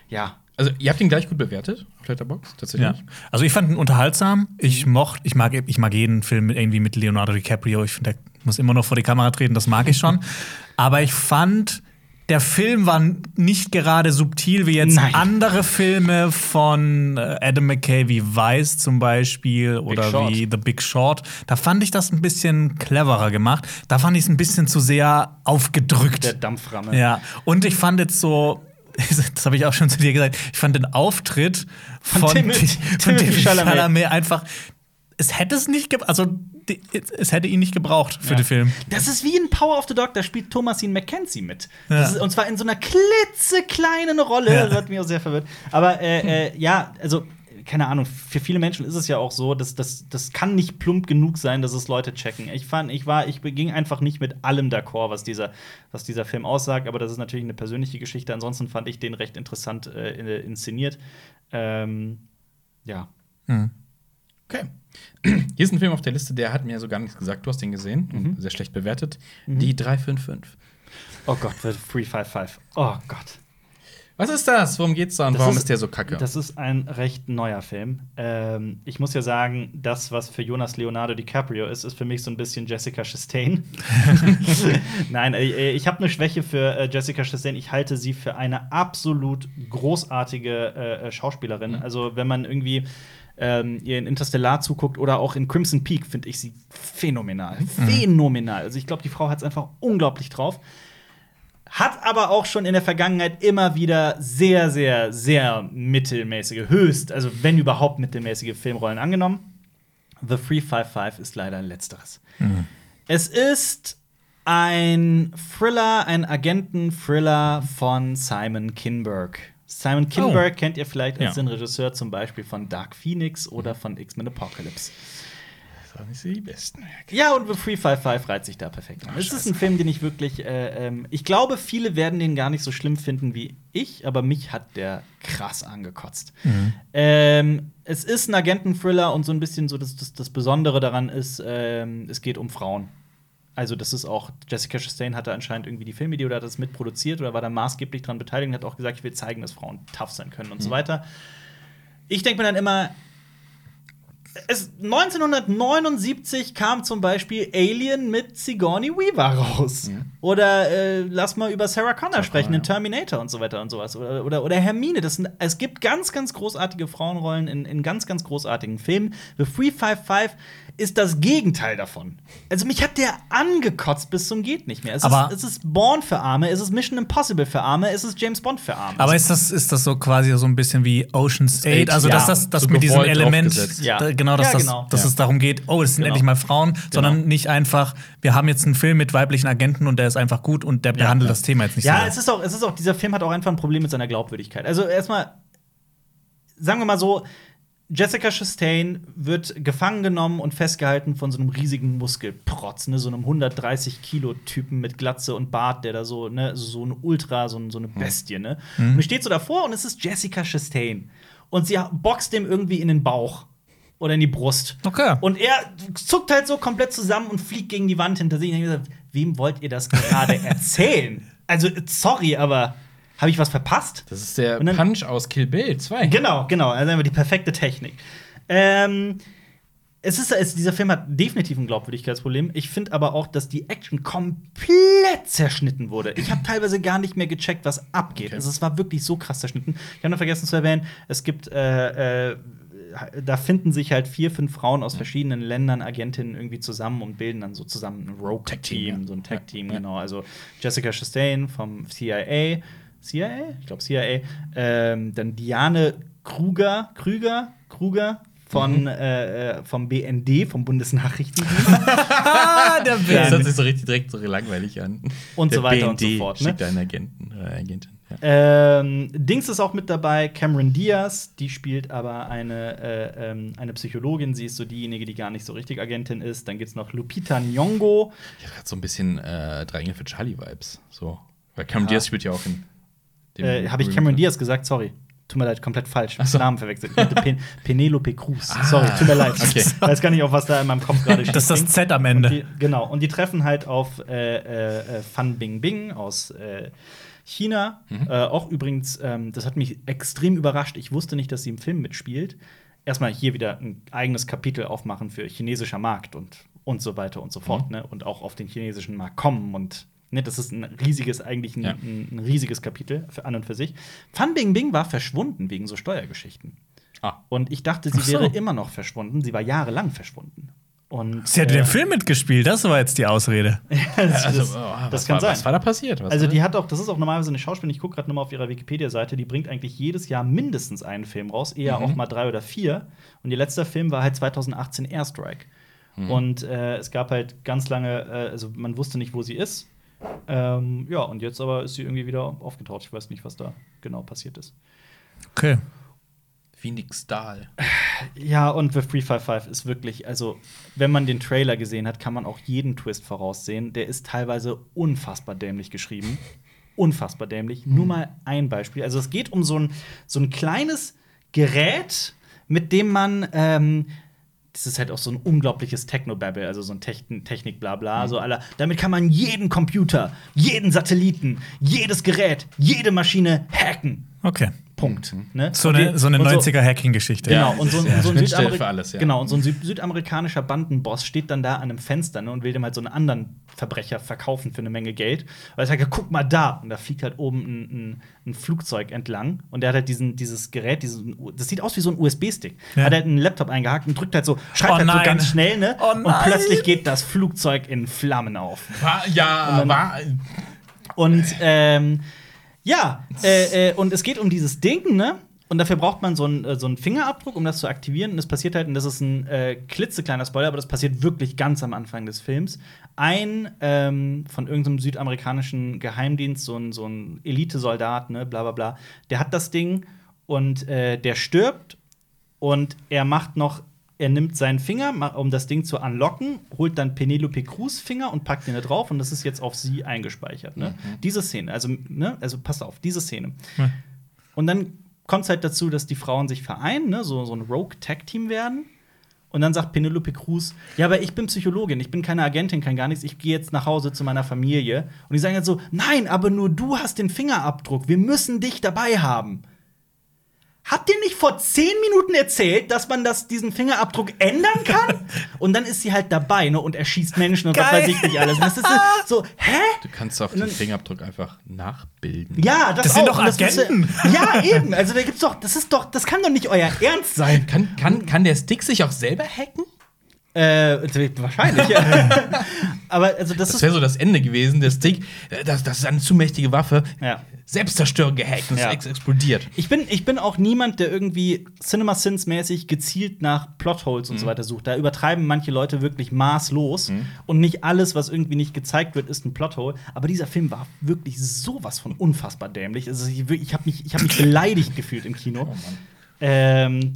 ja. Also, ihr habt ihn gleich gut bewertet auf Letterboxd, tatsächlich. Ja. Also ich fand ihn unterhaltsam. Ich mochte, ich mag, ich mag jeden Film mit, irgendwie mit Leonardo DiCaprio. Ich finde, der muss immer noch vor die Kamera treten, das mag ich schon. Aber ich fand, der Film war nicht gerade subtil wie jetzt Nein. andere Filme von äh, Adam McKay wie Vice zum Beispiel oder wie The Big Short. Da fand ich das ein bisschen cleverer gemacht. Da fand ich es ein bisschen zu sehr aufgedrückt. Der Dampframme. Ja, und ich fand jetzt so, das habe ich auch schon zu dir gesagt, ich fand den Auftritt von, Von Timothy- Chalamet. Einfach, es hätte es nicht, also es hätte ihn nicht gebraucht für Ja. den Film. Das ist wie in Power of the Dog, da spielt Thomasin McKenzie mit. Ja. Das ist, und zwar in so einer klitzekleinen Rolle. Ja. Das hat mich auch sehr verwirrt. Aber äh, äh, ja, also, keine Ahnung, für viele Menschen ist es ja auch so, dass das, das kann nicht plump genug sein, dass es Leute checken. Ich fand, ich war, ich ging einfach nicht mit allem d'accord, was dieser, was dieser Film aussagt, aber das ist natürlich eine persönliche Geschichte. Ansonsten fand ich den recht interessant äh, inszeniert. Ähm, ja. Okay. Hier ist ein Film auf der Liste, der hat mir so gar nichts gesagt. Du hast den gesehen, und sehr schlecht bewertet. Die 355. Oh Gott, 355. Oh Gott. Was ist das? Worum geht's da und Das warum ist- ist, der so kacke? Das ist ein recht neuer Film. Ähm, ich muss ja sagen, das, was für Jonas Leonardo DiCaprio ist, ist für mich so ein bisschen Jessica Chastain. Nein, äh, ich habe eine Schwäche für äh, Jessica Chastain. Ich halte sie für eine absolut großartige äh, äh, Schauspielerin. Also, wenn man irgendwie ähm, ihr in Interstellar zuguckt oder auch in Crimson Peak, finde ich sie phänomenal. Phänomenal. Also, ich glaube, die Frau hat es einfach unglaublich drauf. Hat aber auch schon in der Vergangenheit immer wieder sehr, sehr, sehr mittelmäßige, höchst, also wenn überhaupt mittelmäßige Filmrollen angenommen. The 355 ist leider letzteres. Es ist ein Thriller, ein Agenten-Thriller von Simon Kinberg. Simon Kinberg kennt ihr vielleicht als Ja. den Regisseur zum Beispiel von Dark Phoenix oder von X-Men Apocalypse. Das nicht so die besten. Ja, und The 355 reiht sich da perfekt an. Es ist ein Film, den ich wirklich, äh, ähm, ich glaube, viele werden den gar nicht so schlimm finden wie ich, aber mich hat der krass angekotzt. Ähm, es ist ein Agenten-Thriller und so ein bisschen so, das, das, das Besondere daran ist, ähm, es geht um Frauen. Also, das ist auch, Jessica Chastain hatte anscheinend irgendwie die Filmidee oder hat das mitproduziert oder war da maßgeblich dran beteiligt und hat auch gesagt, ich will zeigen, dass Frauen tough sein können und so weiter. Ich denke mir dann immer, es, 1979 kam zum Beispiel Alien mit Sigourney Weaver raus. Oder äh, lass mal über Sarah Connor sprechen in Terminator und so weiter und sowas. Oder, oder, oder Hermine. Das sind, es gibt ganz, ganz großartige Frauenrollen in, in ganz, ganz großartigen Filmen. The 355 ist das Gegenteil davon. Also mich hat der angekotzt bis zum geht nicht mehr. Es, Aber- ist, es ist Born für Arme, es ist Mission Impossible für Arme, es ist James Bond für Arme. Aber ist das, ist das so quasi so ein bisschen wie Ocean's 8? Also, ja. dass das, das So mit diesem Element. Ja. da, genau, dass, Ja, das, genau. dass Ja. es darum geht, oh, es sind Genau. endlich mal Frauen, sondern nicht einfach, wir haben jetzt einen Film mit weiblichen Agenten und der ist einfach gut und der behandelt das Thema jetzt nicht Ja, so. es ist auch, es ist auch, dieser Film hat auch einfach ein Problem mit seiner Glaubwürdigkeit. Also erstmal, sagen wir mal so, Jessica Chastain wird gefangen genommen und festgehalten von so einem riesigen Muskelprotz, ne, so einem 130 Kilo Typen mit Glatze und Bart, der da so, ne, so ein Ultra, so, so eine Bestie, ne. Und die steht so davor und es ist Jessica Chastain und sie boxt dem irgendwie in den Bauch oder in die Brust. Okay. Und er zuckt halt so komplett zusammen und fliegt gegen die Wand hinter sich. Und ich gesagt, wem wollt ihr das gerade erzählen? Also, sorry, aber habe ich was verpasst? Das ist der dann- Punch aus Kill Bill 2. Genau, genau. Also einfach die perfekte Technik. Ähm, es ist, es, dieser Film hat definitiv ein Glaubwürdigkeitsproblem. Ich finde aber auch, dass die Action komplett zerschnitten wurde. Ich habe teilweise gar nicht mehr gecheckt, was abgeht. Okay. Also es war wirklich so krass zerschnitten. Ich habe noch vergessen zu erwähnen, es gibt äh, äh, da finden sich halt vier, fünf Frauen aus verschiedenen Ländern, Agentinnen irgendwie zusammen und bilden dann so zusammen ein Rogue-Team, so ein Tag-Team, genau. Also Jessica Chastain vom CIA, CIA? Ich glaube CIA. Ähm, dann Diane Kruger, Krüger, Kruger von, äh, äh, vom BND, vom Bundesnachrichtendienst. Ah, der Das Band. hört sich so richtig direkt so langweilig an. Und Der so weiter und BND so fort, ne? Schickt einen Agenten oder Agentin. Ja. ähm, Dings ist auch mit dabei, Cameron Diaz, die spielt aber eine, äh, ähm, eine Psychologin. Sie ist so diejenige, die gar nicht so richtig Agentin ist. Dann gibt's noch Lupita Nyong'o. Ich hatte so ein bisschen äh, drei Engel für Charlie-Vibes. So. Weil Cameron Diaz spielt ja auch in. Äh, Habe ich Cameron Diaz gesagt? Sorry. Tut mir leid, komplett falsch. Ach so. Namen verwechselt. Ich Pen Penelope Cruz. Ah. Sorry, tut mir leid. Okay. Weiß gar nicht, auf was da in meinem Kopf gerade steht. Das ist das Z am Ende. Die, genau, und die treffen halt auf äh, äh, äh, Fan Bingbing aus äh, China. Mhm. Äh, auch übrigens, ähm, das hat mich extrem überrascht. Ich wusste nicht, dass sie im Film mitspielt. Erstmal hier wieder ein eigenes Kapitel aufmachen für chinesischer Markt und, und so weiter und so fort. Mhm. Ne? Und auch auf den chinesischen Markt kommen. Und ne, das ist ein riesiges, eigentlich ein, Ja. ein, riesiges Kapitel für an und für sich. Fan Bingbing war verschwunden wegen so Steuergeschichten. Ah. Und ich dachte, sie so. wäre immer noch verschwunden. Sie war jahrelang verschwunden. Und, Sie hat äh, den Film mitgespielt, das war jetzt die Ausrede. das, Also, oh, das kann war, sein. Was war da passiert? Was also die hat auch, das ist auch normalerweise eine Schauspielerin, ich gucke gerade nochmal auf ihrer Wikipedia-Seite, die bringt eigentlich jedes Jahr mindestens einen Film raus, eher Mhm. auch mal drei oder vier. Und ihr letzter Film war halt 2018 Airstrike. Mhm. Und äh, es gab halt ganz lange, äh, also man wusste nicht, wo sie ist. Ähm, ja, und jetzt aber ist sie irgendwie wieder aufgetaucht. Ich weiß nicht, was da genau passiert ist. Okay. Phoenix Dahl. Ja, und The 355 ist wirklich, also, wenn man den Trailer gesehen hat, kann man auch jeden Twist voraussehen. Der ist teilweise unfassbar dämlich geschrieben. Unfassbar dämlich. Nur mal ein Beispiel. Also, es geht um so ein, so ein kleines Gerät, mit dem man. Ähm, das ist halt auch so ein unglaubliches Technobabble, also so ein Techn Technik, bla bla. So aller, damit kann man jeden Computer, jeden Satelliten, jedes Gerät, jede Maschine hacken. Okay. Punkt. Ne? So Und eine, die- so eine und 90er-Hacking-Geschichte. Genau, und so, ein- Ja, so, ein, Schnittstelle Südamerik für alles, ja. genau, und so ein Süd südamerikanischer Bandenboss steht dann da an einem Fenster ne, und will dem halt so einen anderen Verbrecher verkaufen für eine Menge Geld. Weil er sagt, ja, guck mal da. Und da fliegt halt oben ein, ein, ein Flugzeug entlang. Und der hat halt diesen, dieses Gerät, diesen, das sieht aus wie so ein USB-Stick. Ja. Hat halt einen Laptop eingehakt und drückt halt so, schreibt Oh halt so ganz schnell, ne? Oh und plötzlich geht das Flugzeug in Flammen auf. War, ja, dann- war. Und ähm, ja, äh, äh, und es geht um dieses Ding, ne? Und dafür braucht man so einen, äh, so einen Fingerabdruck, um das zu aktivieren. Und es passiert halt, und das ist ein äh, klitzekleiner Spoiler, aber das passiert wirklich ganz am Anfang des Films. Ein ähm, von irgendeinem südamerikanischen Geheimdienst, so ein, so ein Elitesoldat, ne, bla bla bla, der hat das Ding und äh, der stirbt und er macht noch, er nimmt seinen Finger, um das Ding zu unlocken, holt dann Penelope Cruz Finger und packt den da drauf und das ist jetzt auf sie eingespeichert. Ne? Diese Szene, also, ne, also passt auf, diese Szene. Ja. Und dann kommt es halt dazu, dass die Frauen sich vereinen, ne? so, so ein Rogue-Tag-Team werden. Und dann sagt Penelope Cruz, ja, aber ich bin Psychologin, ich bin keine Agentin, kein gar nichts, ich gehe jetzt nach Hause zu meiner Familie. Und die sagen jetzt so, nein, aber nur du hast den Fingerabdruck, wir müssen dich dabei haben. Habt ihr nicht vor zehn Minuten erzählt, dass man das, diesen Fingerabdruck ändern kann? und dann ist sie halt dabei ne, und erschießt Menschen und was Geil. weiß ich nicht alles. Und das ist so, hä? Du kannst auch den Fingerabdruck einfach nachbilden. Ja, das, Das sind auch. doch Und das Agenten. Ja, eben. Also da gibt's doch, das ist doch, das kann doch nicht euer Ernst sein. Kann, kann, kann der Stick sich auch selber hacken? Äh, wahrscheinlich. Aber also das, Das wäre so das Ende gewesen. Der Stick, äh, das, das ist eine zu mächtige Waffe. Ja. Selbstzerstörung gehackt und Ja. es ex explodiert. Ich bin, ich bin auch niemand, der irgendwie Cinema Sins mäßig gezielt nach Plotholes und so weiter sucht. Da übertreiben manche Leute wirklich maßlos und nicht alles, was irgendwie nicht gezeigt wird, ist ein Plothole. Aber dieser Film war wirklich sowas von unfassbar dämlich. Also ich, ich habe mich, ich hab mich beleidigt gefühlt im Kino. ähm,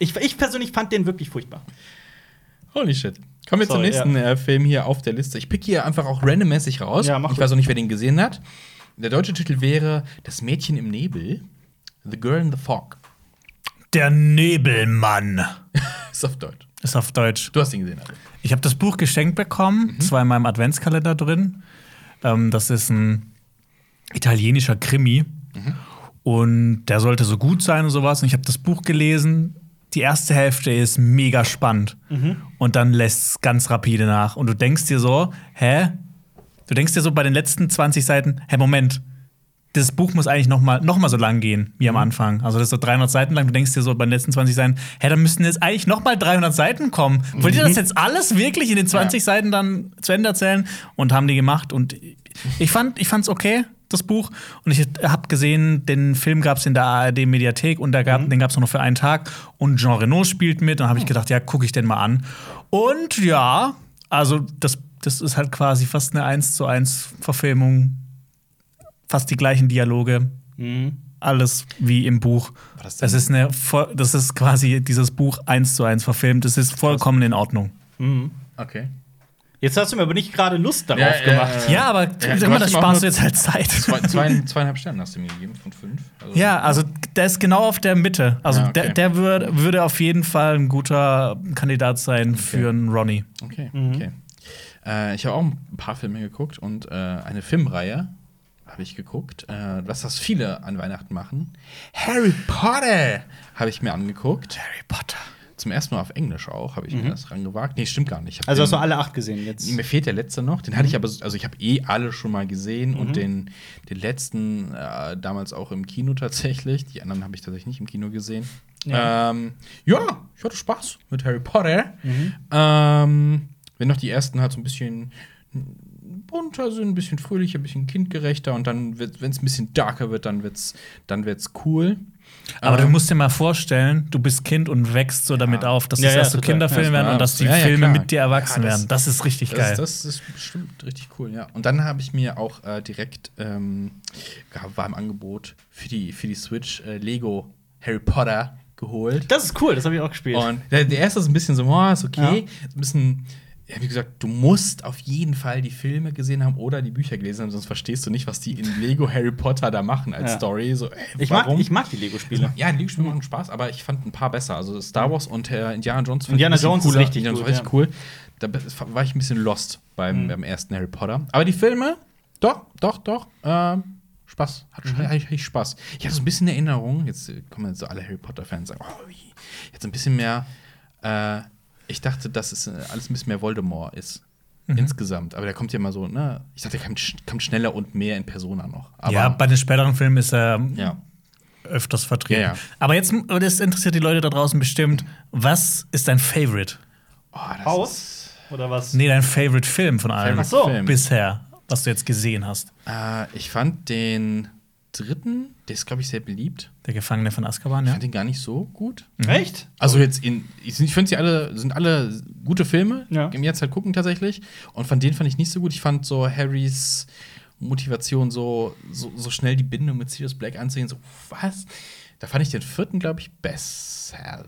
ich, ich persönlich fand den wirklich furchtbar. Holy shit. Kommen wir zum Sorry, nächsten äh, Film hier auf der Liste. Ich pick hier einfach auch randommäßig raus. Ja, mach ich weiß auch nicht, wer den gesehen hat. Der deutsche Titel wäre Das Mädchen im Nebel. The Girl in the Fog. Der Nebelmann. Ist auf Deutsch. Ist auf Deutsch. Du hast ihn gesehen, Alter. Ich habe das Buch geschenkt bekommen. Es war in meinem Adventskalender drin. Ähm, das ist ein italienischer Krimi. Und der sollte so gut sein und sowas. Und ich habe das Buch gelesen. Die erste Hälfte ist mega spannend. Und dann lässt es ganz rapide nach. Und du denkst dir so, hä? Du denkst dir so bei den letzten 20 Seiten, hä, Moment. Das Buch muss eigentlich noch mal, noch mal so lang gehen wie am Anfang. Also das ist so 300 Seiten lang. Du denkst dir so bei den letzten 20 Seiten, hä, da müssten jetzt eigentlich noch mal 300 Seiten kommen. Wollt ihr das jetzt alles wirklich in den 20 Seiten dann zu Ende erzählen? Und haben die gemacht. Und ich fand, ich fand's okay, das Buch. Und ich habe gesehen, den Film gab es in der ARD-Mediathek und da gab, den gab es noch für einen Tag. Und Jean Reno spielt mit. Und habe ich gedacht, ja, gucke ich den mal an. Und ja, also das, das ist halt quasi fast eine 1 zu 1 Verfilmung. Fast die gleichen Dialoge. Alles wie im Buch. Das Das, ist eine, das ist quasi dieses Buch 1 zu 1 verfilmt. Das ist vollkommen in Ordnung. Okay. Jetzt hast du mir aber nicht gerade Lust darauf Ja, ja, gemacht. ja. Ja, aber du sag mal, das sparst du jetzt halt Zeit. Zwei, zwei, zweieinhalb Sterne hast du mir gegeben von fünf. Also, Ja, also der ist genau auf der Mitte. Also Ja, okay. der, der würd, würde auf jeden Fall ein guter Kandidat sein für einen Ronnie. Okay, Mhm. okay. Äh, ich habe auch ein paar Filme geguckt und äh, eine Filmreihe habe ich geguckt, äh, was das viele an Weihnachten machen. Harry Potter habe ich mir angeguckt. Harry Potter. Zum ersten Mal auf Englisch auch, habe ich mir das rangewagt. Nee, stimmt gar nicht. Also hast du den- alle acht gesehen jetzt? Mir fehlt der letzte noch. Den hatte ich aber, also ich habe eh alle schon mal gesehen Mhm. und den, den letzten äh, damals auch im Kino tatsächlich. Die anderen habe ich tatsächlich nicht im Kino gesehen. Ja. Ähm, ja, ich hatte Spaß mit Harry Potter. Mhm. Ähm, wenn noch die ersten halt so ein bisschen bunter sind, ein bisschen fröhlicher, ein bisschen kindgerechter und dann, wenn es ein bisschen darker wird, dann wird's, dann wird's cool. Aber Ähm, du musst dir mal vorstellen, du bist Kind und wächst so damit auf, dass Ja, das ja, erst so total. Kinderfilme Ja, werden ja. und dass die Ja, ja, Filme mit dir erwachsen Ja, das- werden. Das ist richtig Das, geil. das ist bestimmt richtig cool, ja. Und dann habe ich mir auch äh, direkt, ähm, war im Angebot für die, für die Switch äh, Lego Harry Potter geholt. Das ist cool, das habe ich auch gespielt. Und der, der erste ist ein bisschen so, oh, ist okay. Ja. Ist ein bisschen, ja, wie gesagt, du musst auf jeden Fall die Filme gesehen haben oder die Bücher gelesen haben, sonst verstehst du nicht, was die in Lego Harry Potter da machen als Ja. Story. So, ey, ich, mag, ich mag die Lego-Spiele. Ja, die Lego-Spiele machen Spaß, aber ich fand ein paar besser. Also Star Wars und äh, Indiana Jones Indiana Jones ist cooler. richtig Indiana war richtig cool. Da war ich ein bisschen lost beim, beim ersten Harry Potter. Aber die Filme, doch, doch, doch. ähm, Spaß. Hat mhm. ich Spaß. Ich hatte so ein bisschen Erinnerung, jetzt äh, kommen jetzt so alle Harry Potter-Fans sagen, oh. Jetzt ein bisschen mehr. Äh, ich dachte, dass es äh, alles ein bisschen mehr Voldemort ist. Insgesamt. Aber der kommt ja immer so, ne? Ich dachte, der kommt, kommt schneller und mehr in Persona noch. Aber, ja, bei den späteren Filmen ist er ja. öfters vertreten. Ja, ja. Aber jetzt, das interessiert die Leute da draußen bestimmt. Was ist dein Favorite? Oh, das Haus? Oder was? Nee, dein Favorite Film von allen Ach so. Bisher, was du jetzt gesehen hast. Äh, ich fand den dritten, der ist, glaube ich, sehr beliebt. Der Gefangene von Azkaban, Ich ja? fand den gar nicht so gut. Echt? Also jetzt in, ich finde sie alle, sind alle gute Filme, Ja. im jetzt halt gucken tatsächlich. Und von denen fand ich nicht so gut. Ich fand so Harrys Motivation, so, so, so schnell die Bindung mit Sirius Black anzugehen, so, was? Da fand ich den vierten, glaube ich, besser.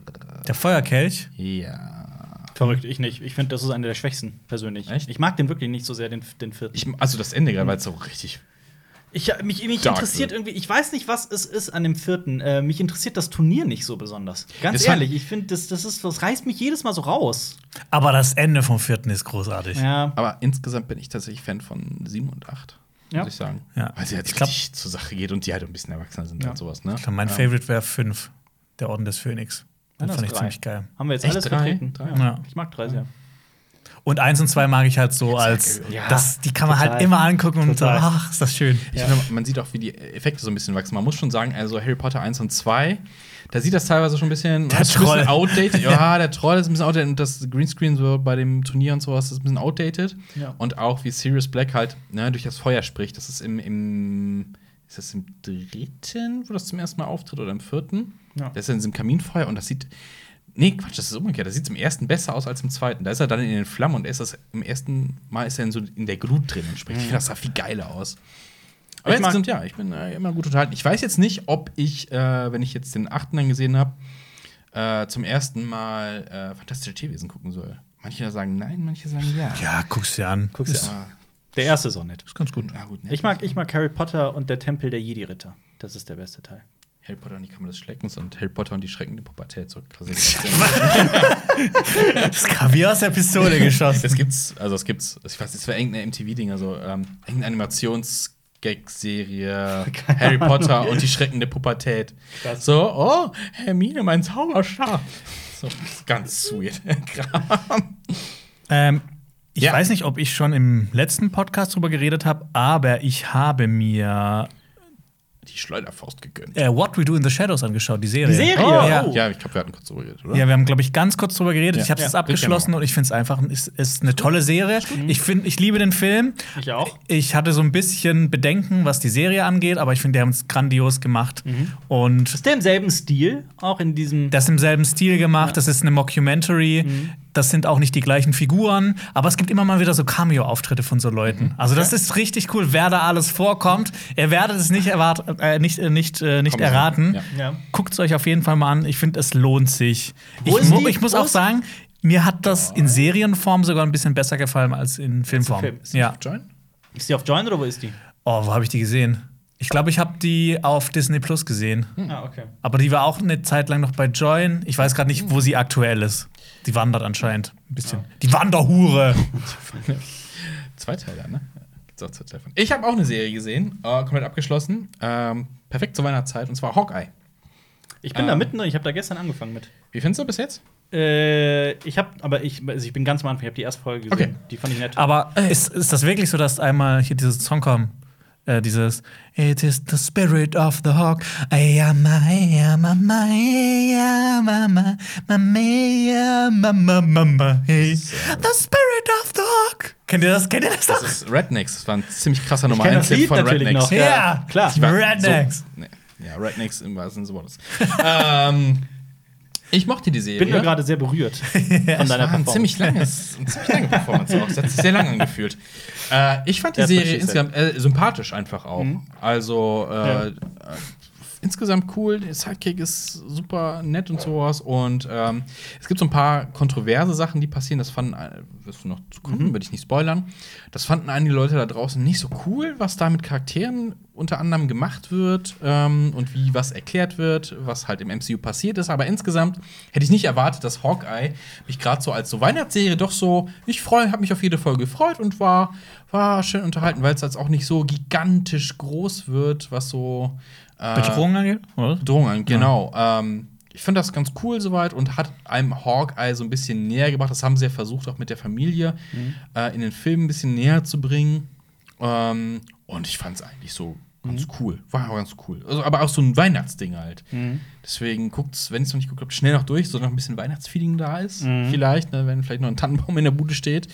Der Feuerkelch. Ja. Verrückt, ich nicht. Ich finde, das ist einer der schwächsten, persönlich. Echt? Ich mag den wirklich nicht so sehr, den, den vierten. Ich, also das Ende gerade, weil es so richtig. Ich, mich mich Dark interessiert irgendwie, ich weiß nicht, was es ist an dem vierten. Äh, mich interessiert das Turnier nicht so besonders. Ganz Das ehrlich, ich finde, das, das, ist, das reißt mich jedes Mal so raus. Aber das Ende vom vierten ist großartig. Ja. Aber insgesamt bin ich tatsächlich Fan von 7 und 8, Ja. muss ich sagen. Ja. Weil sie halt Ich glaub- richtig zur Sache geht und die halt ein bisschen erwachsener sind Ja. und sowas, ne? Ich glaub, mein Ja. Favorite wäre fünf. Der Orden des Phönix. Den fand ist ich drei. ziemlich geil. Haben wir jetzt Echt? alles Drei? vertreten? Drei? Ja. Ich mag drei sehr. Und eins und zwei mag ich halt so als, Ja, das, die kann man total. halt immer angucken und Total. so, ach, ist das schön. Ich finde, man sieht auch, wie die Effekte so ein bisschen wachsen. Man muss schon sagen, also Harry Potter 1 und 2, da sieht das teilweise schon ein bisschen, Der das ist ein bisschen Troll. outdated. Ja, der Troll ist ein bisschen outdated und das Greenscreen so bei dem Turnier und sowas ist ein bisschen outdated. Ja. Und auch wie Sirius Black halt ne, durch das Feuer spricht. Das ist im, im ist das im dritten, wo das zum ersten Mal auftritt oder im vierten? Ja. Das ist in diesem Kaminfeuer und das sieht Nee, Quatsch, das ist umgekehrt. Das sieht im ersten besser aus als im zweiten. Da ist er dann in den Flammen und ist das im ersten Mal ist er in, so in der Glut drin und spricht. Ich finde, das sah viel geiler aus. Aber Ich insgesamt, ja, ich bin äh, immer gut unterhalten. Ich weiß jetzt nicht, ob ich, äh, wenn ich jetzt den achten dann gesehen habe, äh, zum ersten Mal äh, Fantastische Tierwesen gucken soll. Manche sagen nein, manche sagen ja. Ja, guck's dir an. Guck's dir Aber, Der erste ist auch nett. ist ganz gut. na gut, ne? Ich mag, ich mag Harry Potter und der Tempel der Jedi-Ritter. Das ist der beste Teil. Harry Potter und die Kammer des Schreckens und Harry Potter und die Schrecken der Pubertät. So krasse Das wie aus der Pistole geschossen. Es gibt's, also es gibt's, ich weiß, es war irgendeine MTV-Ding, also ähm, irgendeine Animations-Gag-Serie, Harry Potter und die Schrecken der Pubertät. So, oh, Hermine, mein Zauberstab. So, ganz weird. Ähm, ich Ja. weiß nicht, ob ich schon im letzten Podcast drüber geredet habe, aber ich habe mir Die Schleuderfaust gegönnt. äh, What We Do in the Shadows angeschaut, die Serie. Die Serie? Oh, ja. Oh. Ja, ich glaube, wir hatten kurz drüber geredet, oder? Ja, wir haben, glaube ich, ganz kurz drüber geredet. Ja. Ich habe es Ja. abgeschlossen und ich finde es einfach ist, ist eine tolle Serie. Ich finde, ich liebe den Film. Ich auch. Ich hatte so ein bisschen Bedenken, was die Serie angeht, aber ich finde, die haben es grandios gemacht. Und Ist der im selben Stil? Auch in diesem. das im selben Stil gemacht. Das ist eine Mockumentary. Mhm. Das sind auch nicht die gleichen Figuren, aber es gibt immer mal wieder so Cameo-Auftritte von so Mhm. Leuten. Also das ist richtig cool, wer da alles vorkommt. Ihr werdet es nicht erwart äh, nicht äh, nicht äh, nicht erraten. Ja. Ja. Guckt es euch auf jeden Fall mal an. Ich finde, es lohnt sich. Ich, mu die? ich muss auch sagen, mir hat das in Serienform sogar ein bisschen besser gefallen als in Filmform. Film. Ist Ja. Join? Ist die auf Join oder wo ist die? Oh, wo habe ich die gesehen? Ich glaube, ich habe die auf Disney Plus gesehen. Ah, okay. Aber die war auch eine Zeit lang noch bei Join. Ich weiß gerade nicht, wo sie aktuell ist. Die wandert anscheinend ein bisschen. Die Wanderhure. Zwei Teile, ne? Gibt's auch zwei Teile von. Ich habe auch eine Serie gesehen, äh, komplett abgeschlossen. Ähm, perfekt zur Weihnachtszeit, und zwar Hawkeye. Ich bin Ähm. da mittendrin, ich habe da gestern angefangen mit. Wie findest du bis jetzt? Äh, ich habe, aber ich, also ich bin ganz am Anfang, ich habe die erste Folge gesehen. Okay. Die fand ich nett. Aber ist, ist das wirklich so, dass einmal hier dieses Song kommt? Äh, dieses It is the spirit of the hawk. I am I am I am I am I am I am I am I hey. The spirit of the hawk. Kennt ihr das? Kennt ihr das? Das ist Rednecks. Das war ein ziemlich krasser Nummer kenn 1 das Hit Lied von Rednecks. noch. Ja, klar. Rednecks. So, nee, ja, Rednecks im wahrsten Sinne des Wortes. ähm, ich mochte die Serie. Ich bin nur gerade sehr berührt von deiner Performance. ziemlich langes, eine ziemlich lange Performance auch. Das hat sich sehr lang angefühlt. Äh, ich fand die what Serie insgesamt äh, sympathisch einfach auch. Also äh, Ja. Insgesamt cool. Der Sidekick ist super nett und sowas. Und ähm, es gibt so ein paar kontroverse Sachen, die passieren. Das fanden, äh, wirst du noch zu kommen, würde ich nicht spoilern. Das fanden einige Leute da draußen nicht so cool, was da mit Charakteren unter anderem gemacht wird ähm, und wie was erklärt wird, was halt im MCU passiert ist. Aber insgesamt hätte ich nicht erwartet, dass Hawkeye mich gerade so als so Weihnachtsserie doch so, ich freue, habe mich auf jede Folge gefreut und war, war schön unterhalten, weil es jetzt auch nicht so gigantisch groß wird, was so Bedrohung angeht? Oder? Bedrohung genau. Ähm, ich finde das ganz cool soweit und hat einem Hawkeye so ein bisschen näher gebracht. Das haben sie ja versucht, auch mit der Familie äh, in den Film ein bisschen näher zu bringen. Ähm, und ich fand es eigentlich so ganz cool. War auch ganz cool. Also, aber auch so ein Weihnachtsding halt. Deswegen guckt's, wenn es noch nicht geguckt habt, schnell noch durch, so noch ein bisschen Weihnachtsfeeling da ist. Vielleicht, ne, wenn vielleicht noch ein Tannenbaum in der Bude steht.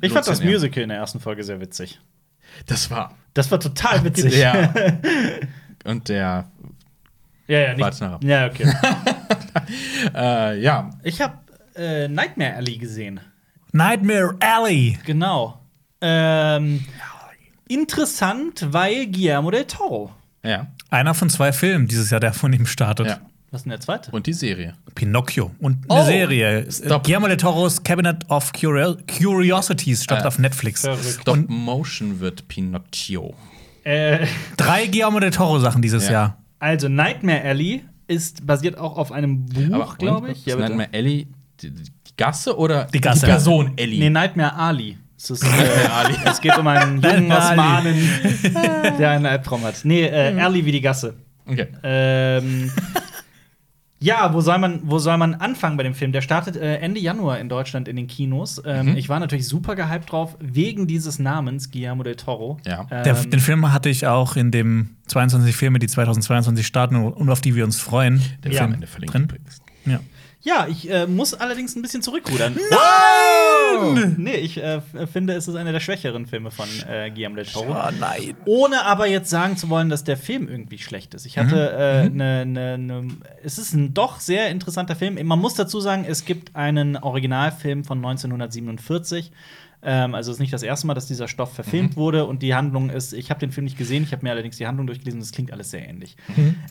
Ich fand das Ja. Musical in der ersten Folge sehr witzig. Das war. Das war total witzig. Ja. und der, ja, ja, ab. ja okay. äh, ja, Ich habe äh, Nightmare Alley gesehen. Nightmare Alley. Genau. Ähm, interessant, weil Guillermo del Toro. ja, Einer von zwei Filmen dieses Jahr, der von ihm startet. ja. Was ist denn der zweite? Und die Serie. Pinocchio. Und eine Oh, Serie. Stop. Guillermo del Toros Cabinet of Curio Curiosities startet Äh, auf Netflix. verrückt. Stop Und Motion wird Pinocchio. Äh, drei Guillermo del Toro Sachen dieses Ja. Jahr. also Nightmare Alley ist basiert auch auf einem Buch, glaube ich. Ja. Nightmare Ellie die, die Gasse oder Die Gasse. Person Ellie? Nee, Nightmare Ali. Es, ist, äh, es geht um einen jungen Nightmare Osmanen, der einen Albtraum hat. Nee, äh, Ali wie die Gasse. Okay. Ähm, ja, wo soll, man, wo soll man anfangen bei dem Film? Der startet äh, Ende Januar in Deutschland in den Kinos. Ähm, Mhm. Ich war natürlich super gehypt drauf, wegen dieses Namens, Guillermo del Toro. Ja. Ähm, Der, den Film hatte ich auch in dem 22 Filme, die 2022 starten und auf die wir uns freuen. Der Ja. Film Ende verlinkt Drin? übrigens. Ja. Ja, ich äh, muss allerdings ein bisschen zurückrudern. Nein! Nee, ich äh, finde, es ist einer der schwächeren Filme von äh, Guillermo del Toro. Oh nein. Ohne aber jetzt sagen zu wollen, dass der Film irgendwie schlecht ist. Ich hatte äh, ne, ne, ne, es ist ein doch sehr interessanter Film. Man muss dazu sagen, es gibt einen Originalfilm von 1947. Ähm, also es ist nicht das erste Mal, dass dieser Stoff verfilmt wurde und die Handlung ist, ich habe den Film nicht gesehen, ich habe mir allerdings die Handlung durchgelesen, es klingt alles sehr ähnlich.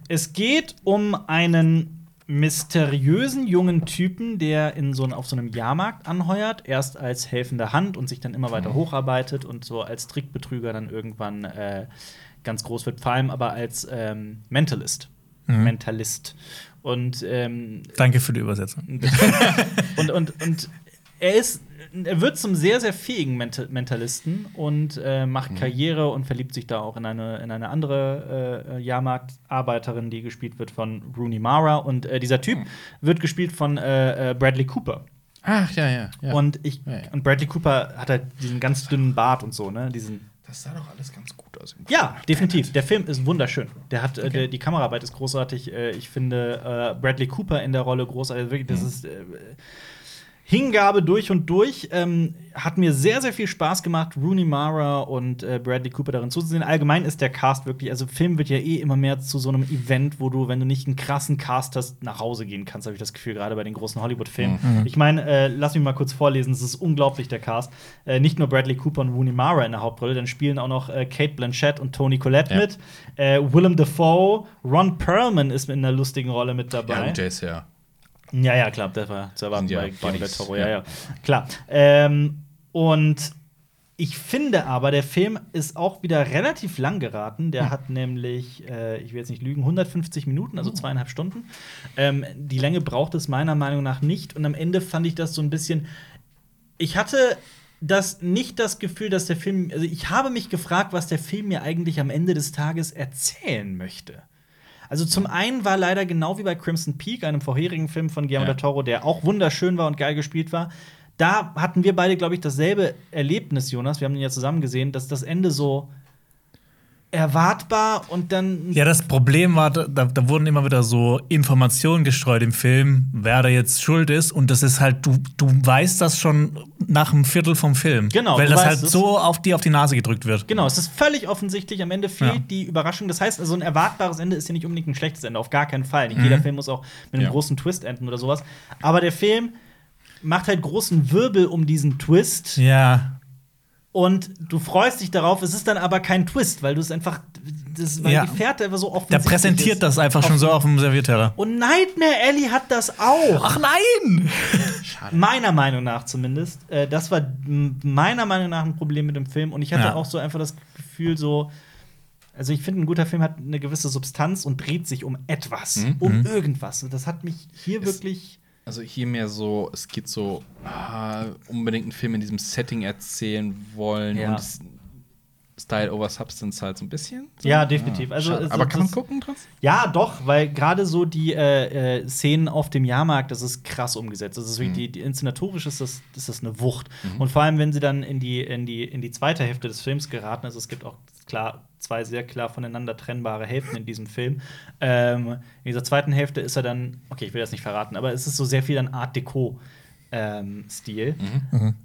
Es geht um einen mysteriösen jungen Typen, der in so, auf so einem Jahrmarkt anheuert, erst als helfende Hand und sich dann immer weiter hocharbeitet und so als Trickbetrüger dann irgendwann äh, ganz groß wird, vor allem aber als ähm, Mentalist. Mentalist. Und ähm, Danke für die Übersetzung. und, und, und er ist, er wird zum sehr, sehr fähigen Mental Mentalisten und äh, macht Karriere und verliebt sich da auch in eine, in eine andere äh, Jahrmarktarbeiterin, die gespielt wird von Rooney Mara. Und äh, dieser Typ wird gespielt von äh, äh, Bradley Cooper. Ach, ja, ja. ja. Und, ich, Ja, ja. und Bradley Cooper hat halt diesen ganz dünnen Bart und so, ne? Diesen das sah doch alles ganz gut aus. ja, definitiv. Der Film ist wunderschön. Der hat, äh, der, die Kameraarbeit ist großartig. Äh, ich finde äh, Bradley Cooper in der Rolle großartig. Wirklich, das ist äh, Hingabe durch und durch. Ähm, hat mir sehr, sehr viel Spaß gemacht, Rooney Mara und äh, Bradley Cooper darin zuzusehen. Allgemein ist der Cast wirklich, also Film wird ja eh immer mehr zu so einem Event, wo du, wenn du nicht einen krassen Cast hast, nach Hause gehen kannst, habe ich das Gefühl, gerade bei den großen Hollywood-Filmen. Ich meine, äh, lass mich mal kurz vorlesen, es ist unglaublich, der Cast. Äh, nicht nur Bradley Cooper und Rooney Mara in der Hauptrolle, dann spielen auch noch äh, Kate Blanchett und Tony Collette Ja. mit. Äh, Willem Dafoe, Ron Perlman ist in einer lustigen Rolle mit dabei. Ja, der ist ja. Ja, ja, klar, das war zu erwarten ja bei Guillermo del Toro, ja. ja. Klar. Ähm, und ich finde aber, der Film ist auch wieder relativ lang geraten. Der hat nämlich, äh, ich will jetzt nicht lügen, 150 Minuten, also zweieinhalb Stunden. Ähm, die Länge braucht es meiner Meinung nach nicht. Und am Ende fand ich das so ein bisschen. Ich hatte das nicht das Gefühl, dass der Film. Also, ich habe mich gefragt, was der Film mir eigentlich am Ende des Tages erzählen möchte. Also zum einen war leider genau wie bei Crimson Peak, einem vorherigen Film von Guillermo Ja. del Toro, der auch wunderschön war und geil gespielt war. Da hatten wir beide, glaube ich, dasselbe Erlebnis, Jonas. Wir haben ihn ja zusammen gesehen, dass das Ende so erwartbar und dann Ja, das Problem war, da, da wurden immer wieder so Informationen gestreut im Film, wer da jetzt schuld ist. Und das ist halt, du, du weißt das schon nach einem Viertel vom Film. Genau, Weil das halt es. so auf dir auf die Nase gedrückt wird. Genau, es ist völlig offensichtlich. Am Ende fehlt Ja. die Überraschung. Das heißt, also ein erwartbares Ende ist ja nicht unbedingt ein schlechtes Ende, auf gar keinen Fall. Nicht jeder Film muss auch mit einem Ja. großen Twist enden oder sowas. Aber der Film macht halt großen Wirbel um diesen Twist Ja. Und du freust dich darauf. Es ist dann aber kein Twist, weil du es einfach, das, weil Ja. die Fährte einfach so Der offensichtlich präsentiert ist. das einfach schon so auf dem Servierteller. Und Nightmare Alley hat das auch. Ach nein! Meiner Meinung nach zumindest. Äh, das war meiner Meinung nach ein Problem mit dem Film. Und ich hatte Ja. auch so einfach das Gefühl, so. Also, ich finde, ein guter Film hat eine gewisse Substanz und dreht sich um etwas, Mhm. um irgendwas. Und das hat mich hier Es- wirklich. Also hier mehr so, es geht so, ah, unbedingt einen Film in diesem Setting erzählen wollen Ja. und Style over Substance halt so ein bisschen. So. Ja, definitiv. Also, es- Aber kann man gucken trotzdem? Ja, doch, weil gerade so die äh, äh, Szenen auf dem Jahrmarkt, das ist krass umgesetzt. Das ist wirklich, die, die inszenatorisch ist das, ist das eine Wucht. Und vor allem, wenn sie dann in die, in, die, in die zweite Hälfte des Films geraten, also es gibt auch klar zwei sehr klar voneinander trennbare Hälften in diesem Film. Ähm, in dieser zweiten Hälfte ist er dann, okay, ich will das nicht verraten, aber es ist so sehr viel dann Art Deco. Ähm, Stil.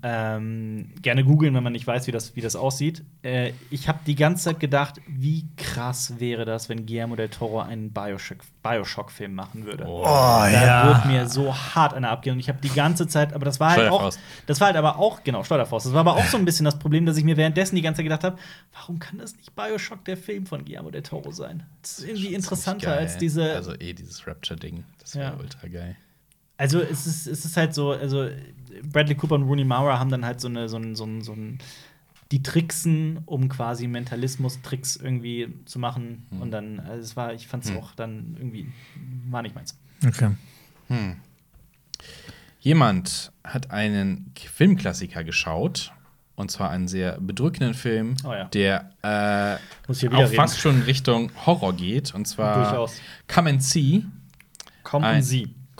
Ähm, gerne googeln, wenn man nicht weiß, wie das, wie das aussieht. Äh, ich habe die ganze Zeit gedacht, wie krass wäre das, wenn Guillermo del Toro einen Bioshock- Bioshock-Film machen würde. Oh, Da ja. wird mir so hart einer abgehen. Und ich habe die ganze Zeit, aber das war halt auch, das war halt aber auch, genau, Steuerfaust. Das war aber auch so ein bisschen das Problem, dass ich mir währenddessen die ganze Zeit gedacht habe, warum kann das nicht Bioshock der Film von Guillermo del Toro sein? Das ist irgendwie interessanter Geil. als diese. Also eh dieses Rapture-Ding. Das wäre Ja. ultra geil. Also es ist, es ist halt so, also Bradley Cooper und Rooney Mara haben dann halt so eine, so ein, so ein, so ein die Tricksen, um quasi Mentalismus-Tricks irgendwie zu machen. Hm. Und dann, also es war, ich fand es auch dann irgendwie, war nicht meins. Okay. Jemand hat einen Filmklassiker geschaut. Und zwar einen sehr bedrückenden Film, Oh ja. der äh, Muss hier wieder auch reden. fast schon in Richtung Horror geht. Und zwar Durchaus. Come and See. Komm Ein- und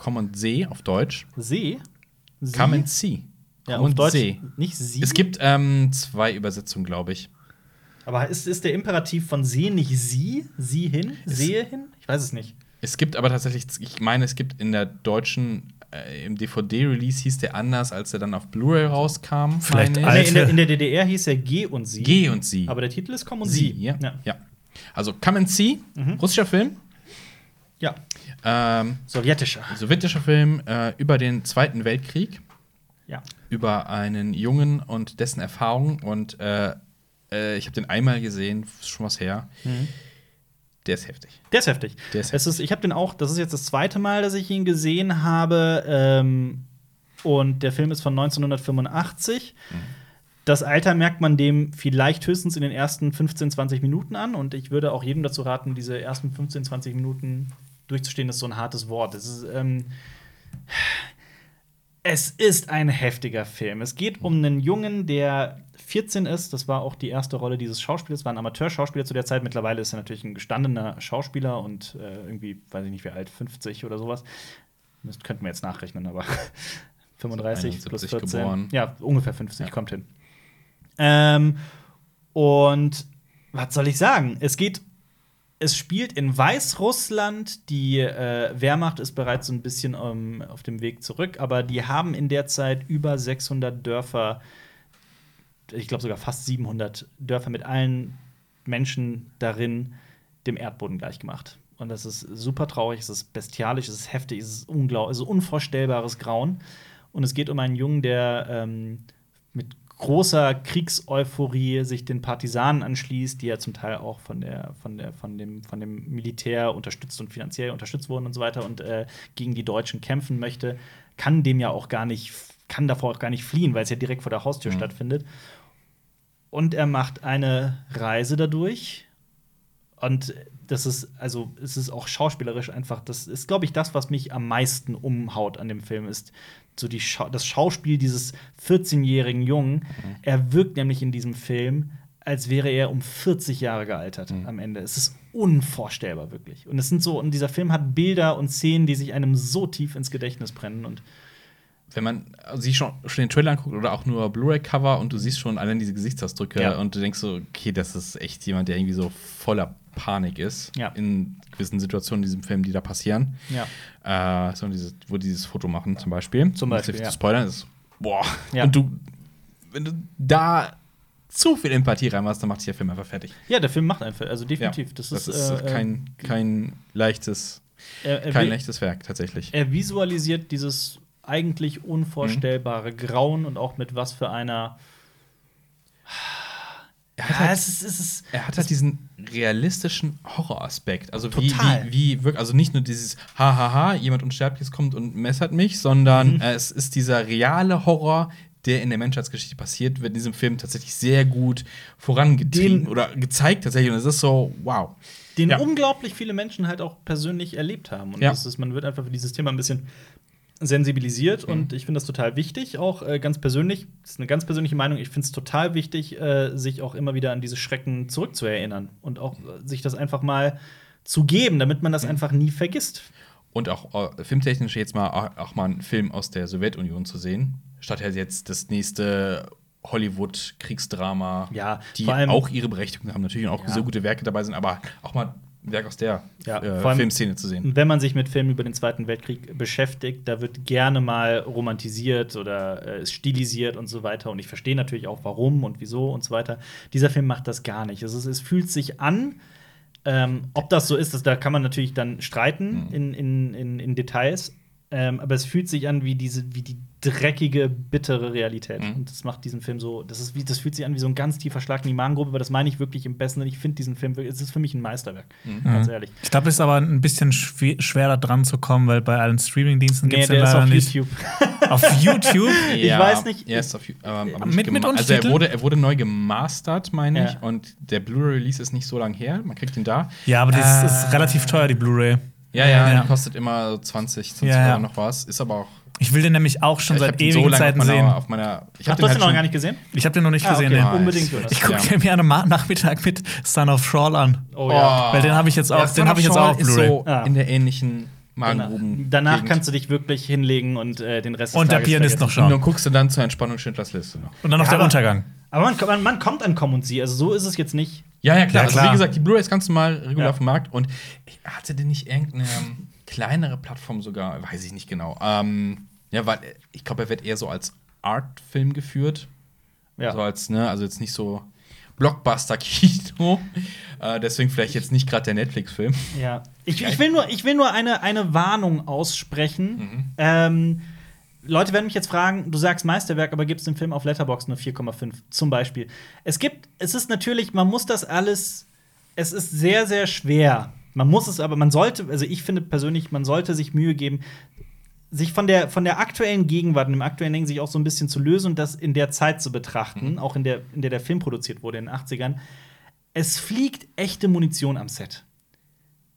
Come and See auf Deutsch. See? Sie? Come and See. ja, auf and Deutsch See. nicht sie. Es gibt ähm, zwei Übersetzungen, glaube ich. Aber ist, ist der Imperativ von see nicht sie? Sie hin? Sehe hin? Ich weiß es nicht. Es gibt aber tatsächlich, ich meine, es gibt in der deutschen, äh, im DVD-Release hieß der anders, als er dann auf Blu-ray rauskam. Vielleicht in, der, in der DDR hieß er G und sie. Geh und Sie. Aber der Titel ist Komm und Sie, sie. ja. ja. ja. Also Come and See, Mhm. russischer Film, ja. Ähm, Sowjetischer. sowjetischer Film äh, über den Zweiten Weltkrieg, Ja. über einen Jungen und dessen Erfahrungen. Und äh, äh, ich habe den einmal gesehen, schon was her. Der ist heftig. Der ist heftig. Der ist es ist, ich habe den auch, das ist jetzt das zweite Mal, dass ich ihn gesehen habe. Ähm, und der Film ist von 1985. Das Alter merkt man dem vielleicht höchstens in den ersten 15, 20 Minuten an. Und ich würde auch jedem dazu raten, diese ersten 15, 20 Minuten durchzustehen, ist so ein hartes Wort. Es ist, ähm, es ist ein heftiger Film. Es geht um einen Jungen, der 14 ist. Das war auch die erste Rolle dieses Schauspielers. War ein Amateurschauspieler zu der Zeit. Mittlerweile ist er natürlich ein gestandener Schauspieler und äh, irgendwie, weiß ich nicht wie alt, 50 oder sowas. Das könnten wir jetzt nachrechnen, aber 35 plus 71 14. geboren. Ja, ungefähr 50 Ja. kommt hin. Ähm, und was soll ich sagen? Es geht es spielt in Weißrussland. Die äh, Wehrmacht ist bereits so ein bisschen ähm, auf dem Weg zurück, aber die haben in der Zeit über 600 Dörfer, ich glaube sogar fast 700 Dörfer mit allen Menschen darin dem Erdboden gleichgemacht. Und das ist super traurig, es ist bestialisch, es ist heftig, es ist unglaublich, es ist unvorstellbares Grauen. Und es geht um einen Jungen, der ähm, großer Kriegseuphorie sich den Partisanen anschließt, die ja zum Teil auch von, der, von, der, von, dem, von dem Militär unterstützt und finanziell unterstützt wurden und so weiter und äh, gegen die Deutschen kämpfen möchte, kann dem ja auch gar nicht, kann davor auch gar nicht fliehen, weil es ja direkt vor der Haustür Mhm. stattfindet. Und er macht eine Reise dadurch. Und das ist, also, es ist auch schauspielerisch einfach, das ist, glaube ich, das, was mich am meisten umhaut an dem Film, ist so die Schau das Schauspiel dieses 14-jährigen Jungen. Er wirkt nämlich in diesem Film, als wäre er um 40 Jahre gealtert am Ende. Es ist unvorstellbar, wirklich. Und es sind so, und dieser Film hat Bilder und Szenen, die sich einem so tief ins Gedächtnis brennen. Und Wenn man sich schon, schon den Trailer anguckt oder auch nur Blu-ray-Cover und du siehst schon allein diese Gesichtsausdrücke Ja. und du denkst so, okay, das ist echt jemand, der irgendwie so voller Panik ist Ja. in gewissen Situationen in diesem Film, die da passieren. ja. Äh, so dieses, wo die dieses Foto machen, zum Beispiel. Zum Beispiel, ja. zu spoilern ist, boah. Ja. Und du, wenn du da zu viel Empathie reinmachst, dann macht sich der Film einfach fertig. Ja, der Film macht einfach, also definitiv. Das, das ist, äh, kein, kein leichtes, er, er, kein leichtes Werk, tatsächlich. er visualisiert dieses eigentlich unvorstellbare Mhm. Grauen und auch mit was für einer. Er Ja, hat halt- es ist, es ist Er hat halt diesen realistischen Horroraspekt. Also wie, Total. wie, wie wirkt, also nicht nur dieses Hahaha, jemand Unsterbliches kommt und messert mich, sondern Mhm. äh, es ist dieser reale Horror, der in der Menschheitsgeschichte passiert, wird in diesem Film tatsächlich sehr gut vorangetrieben Den- oder gezeigt tatsächlich. Und es ist so, wow. den Ja. unglaublich viele Menschen halt auch persönlich erlebt haben. Und Ja. ist, man wird einfach für dieses Thema ein bisschen sensibilisiert Mhm. und ich finde das total wichtig, auch äh, ganz persönlich. Das ist eine ganz persönliche Meinung. Ich finde es total wichtig, äh, sich auch immer wieder an diese Schrecken zurückzuerinnern und auch äh, sich das einfach mal zu geben, damit man Mhm. das einfach nie vergisst. Und auch äh, filmtechnisch jetzt mal auch, mal einen Film aus der Sowjetunion zu sehen, statt halt jetzt das nächste Hollywood-Kriegsdrama, Ja, die auch ihre Berechtigung haben, natürlich und auch Ja. sehr gute Werke dabei sind, aber auch mal Werk aus der Ja, äh, allem- Filmszene zu sehen. Wenn man sich mit Filmen über den Zweiten Weltkrieg beschäftigt, da wird gerne mal romantisiert oder äh, stilisiert und so weiter. Und ich verstehe natürlich auch, warum und wieso und so weiter. Dieser Film macht das gar nicht. Es, ist, es fühlt sich an, ähm, ob das so ist, das, da kann man natürlich dann streiten Mhm. in, in, in, in Details. Ähm, aber es fühlt sich an wie diese, wie die dreckige, bittere Realität. Mhm. Und das macht diesen Film so, das ist wie, das fühlt sich an wie so ein ganz tiefer Schlag in die Magengrube, aber das meine ich wirklich im besten. Ich finde diesen Film, wirklich- es ist für mich ein Meisterwerk. Mhm. Ganz ehrlich. Ich glaube, es ist aber ein bisschen schwer, schwer da dran zu kommen, weil bei allen Streamingdiensten gibt Nee, es den der ist leider auf nicht. YouTube. Auf YouTube? Ich weiß nicht- Er ist auf, ähm, aber Mit- nicht mit gema- Also er wurde, er wurde neu gemastert, meine ich. Ja. Und der Blu-ray-Release ist nicht so lang her. Man kriegt ihn da. Ja, aber das Äh, ist relativ teuer, die Blu-ray. Ja, ja, Ja. kostet immer so 20, 20 Ja, ja. Euro noch was. Ist aber auch. Ich will den nämlich auch schon hab seit ewigen lange Zeiten auf meiner, sehen. Auf meiner, ich Ach, du hast halt den noch gar nicht gesehen? Ich habe den noch nicht Ah, gesehen. okay. Unbedingt. Ich gucke Ja. mir Ma- Nachmittag mit Son of Shawl an. Oh Oh. Weil den habe ich jetzt auch, Ja, den habe ich jetzt auch ist so Ah. in der ähnlichen Magengruben. Danach Gegend. kannst du dich wirklich hinlegen und äh, den Rest des Und der Tages Pianist noch schauen. Und dann guckst du dann zur Entspannung Schindlers Liste noch. Und dann noch Ja, der aber- Untergang. Aber man, man, man kommt an Komm und Sie. Also so ist es jetzt nicht. Ja, ja, klar. Ja, Also, klar. wie gesagt, die Blu-ray ist ganz normal regulär Ja. auf dem Markt. Und ich hatte denn nicht irgendeine ähm, kleinere Plattform sogar? Weiß ich nicht genau. Ähm, ja, weil äh, ich glaube, er wird eher so als Artfilm geführt. Ja. So als, ne, also jetzt nicht so Blockbuster-Kino. äh, deswegen vielleicht jetzt nicht gerade der Netflix-Film. Ja. Ich, ich will nur, ich will nur eine, eine Warnung aussprechen. Ähm, Leute werden mich jetzt fragen, du sagst Meisterwerk, aber gibst dem Film auf Letterboxd nur 4,5 zum Beispiel. Es gibt, es ist natürlich, man muss das alles, es ist sehr, sehr schwer, Man muss es aber, man sollte, also ich finde persönlich, man sollte sich Mühe geben, sich von der, von der aktuellen Gegenwart und dem aktuellen Ding sich auch so ein bisschen zu lösen und das in der Zeit zu betrachten, auch in der, in der der Film produziert wurde, in den 80ern. Es fliegt echte Munition am Set.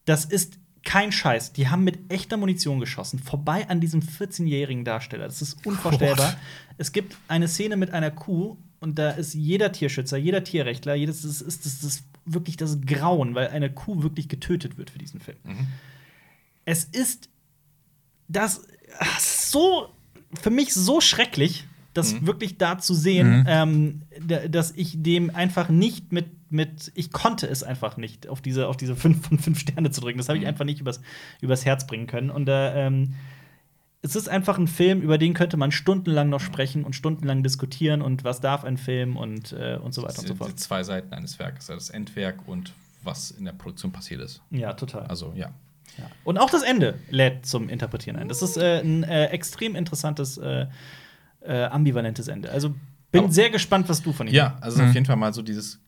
Das ist kein Scheiß. Die haben mit echter Munition geschossen, vorbei an diesem 14-jährigen Darsteller. Das ist unvorstellbar. Gott. Es gibt eine Szene mit einer Kuh und da ist jeder Tierschützer, jeder Tierrechtler, jedes das ist, das ist wirklich das Grauen, weil eine Kuh wirklich getötet wird für diesen Film. Es ist das so für mich so schrecklich, das wirklich da zu sehen, ähm, da- dass ich dem einfach nicht mit, mit ich konnte es einfach nicht, auf diese, auf diese fünf von fünf Sterne zu drücken. Das habe ich einfach nicht übers, übers Herz bringen können. Und äh, ähm, es ist einfach ein Film, über den könnte man stundenlang noch sprechen und stundenlang diskutieren und was darf ein Film und, äh, und so weiter und so fort. die zwei Seiten eines Werkes, das Endwerk und was in der Produktion passiert ist. Ja, total. Also, ja. Ja. Und auch das Ende lädt zum Interpretieren ein. Das ist äh, ein äh, extrem interessantes, äh, äh, ambivalentes Ende. Also bin Aber- sehr gespannt, was du von ihm Ja, also auf jeden Fall mal so dieses.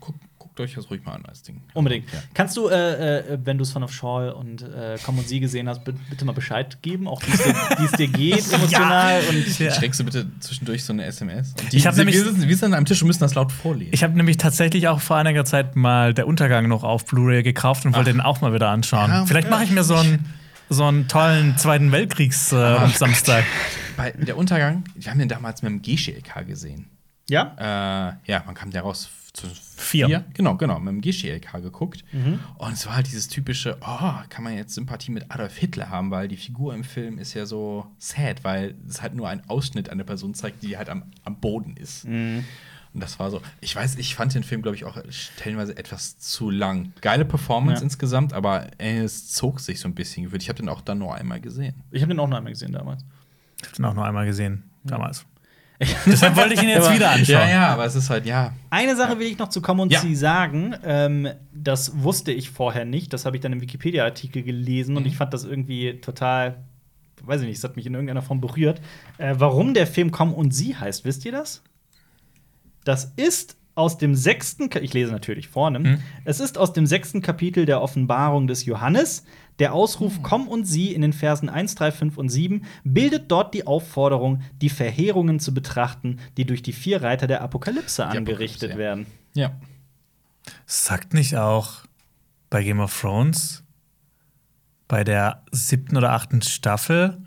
Guck, guckt euch das ruhig mal an als Ding. Unbedingt. Ja. Kannst du, äh, äh, wenn du Son of Shaw und äh, Komm und Sie gesehen hast, bi- bitte mal Bescheid geben, auch wie es dir, wie es dir geht emotional und Ja. Schreckst du bitte zwischendurch so eine SMS? Und Ich hab sie- nämlich- wir, sitzen, wir sitzen am Tisch und müssen das laut vorlesen. Ich habe nämlich tatsächlich auch vor einiger Zeit mal der Untergang noch auf Blu-ray gekauft und wollte den auch mal wieder anschauen. Ja, Vielleicht mache ich mir so einen so einen tollen Zweiten Weltkriegs äh, Ah. am Samstag. Bei der Untergang, wir haben den damals mit dem GSLK gesehen. ja? Äh, ja, man kam da raus zu Vier. Genau, genau, mit dem GSLK geguckt. Und es war halt dieses typische, oh, kann man jetzt Sympathie mit Adolf Hitler haben, weil die Figur im Film ist ja so sad, weil es halt nur ein Ausschnitt einer Person zeigt, die halt am, am Boden ist. Und das war so, ich weiß, ich fand den Film, glaube ich, auch stellenweise etwas zu lang. Geile Performance Ja. insgesamt, aber äh, es zog sich so ein bisschen gefühlt. Ich habe den auch dann nur einmal gesehen. Ich habe den auch noch einmal gesehen damals. Ich habe den auch noch einmal gesehen, damals. Deshalb wollte ich ihn jetzt wieder anschauen. Ja, ja, aber es ist halt, ja. Eine Sache will ich noch zu Come und Ja. Sie sagen. Ähm, das wusste ich vorher nicht. Das habe ich dann im Wikipedia-Artikel gelesen und Mhm. ich fand das irgendwie total, weiß ich nicht, es hat mich in irgendeiner Form berührt. Äh, warum der Film Come und Sie heißt, wisst ihr das? Das ist aus dem sechsten, Ka- ich lese natürlich vorne, Mhm. es ist aus dem sechsten Kapitel der Offenbarung des Johannes. Der Mhm. Ausruf Komm und Sie in den Versen 1, 3, 5 und 7 bildet dort die Aufforderung, die Verheerungen zu betrachten, die durch die vier Reiter der Apokalypse Die angerichtet Apokalypse, ja. werden. Ja. Sagt nicht auch bei Game of Thrones bei der siebten oder achten Staffel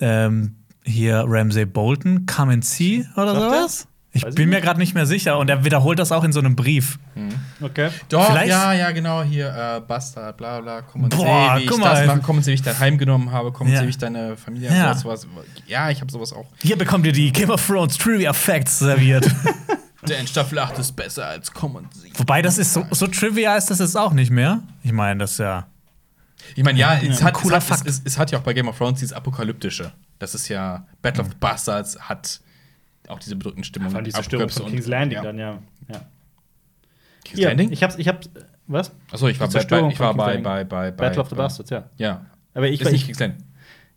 ähm, hier Ramsay Bolton, Come and See oder Sagt er? sowas? Ich Weiß ich bin mir nicht. gerade nicht mehr sicher und er wiederholt das auch in so einem Brief. Okay. Doch, Vielleicht- ja, ja, genau, hier, äh, Bastard, bla bla, komm und Boah, seh, wie ich guck das mache, komm und seh, wie ich dein Heim genommen habe, komm und Ja. seh, wie ich deine Familie Ja. und sowas. Ja, ich habe sowas auch. Hier bekommt ihr die Game of Thrones Trivia Facts serviert. Denn Staffel 8 ist besser als komm und seh. Wobei das ist so, so trivia ist das jetzt auch nicht mehr. Ich meine, das ist ja. Ich meine, ja, es, hat, cooler es, hat, Fakt. es, es, es hat ja auch bei Game of Thrones dieses Apokalyptische. Das ist ja, Battle of the Bastards hat auch diese bedrückten Stimmung. Von dieser Störung Apokalypse von King's Landing ja. dann, ja. ja. King's Hier, Landing? Ich hab's, ich hab's, was? Achso, ich war, Die bei, Zerstörung bei, ich war bei, bei, bei, bei. Battle of the Bastards, ja. Ja. Aber ich, ist war- nicht ich King's Landing.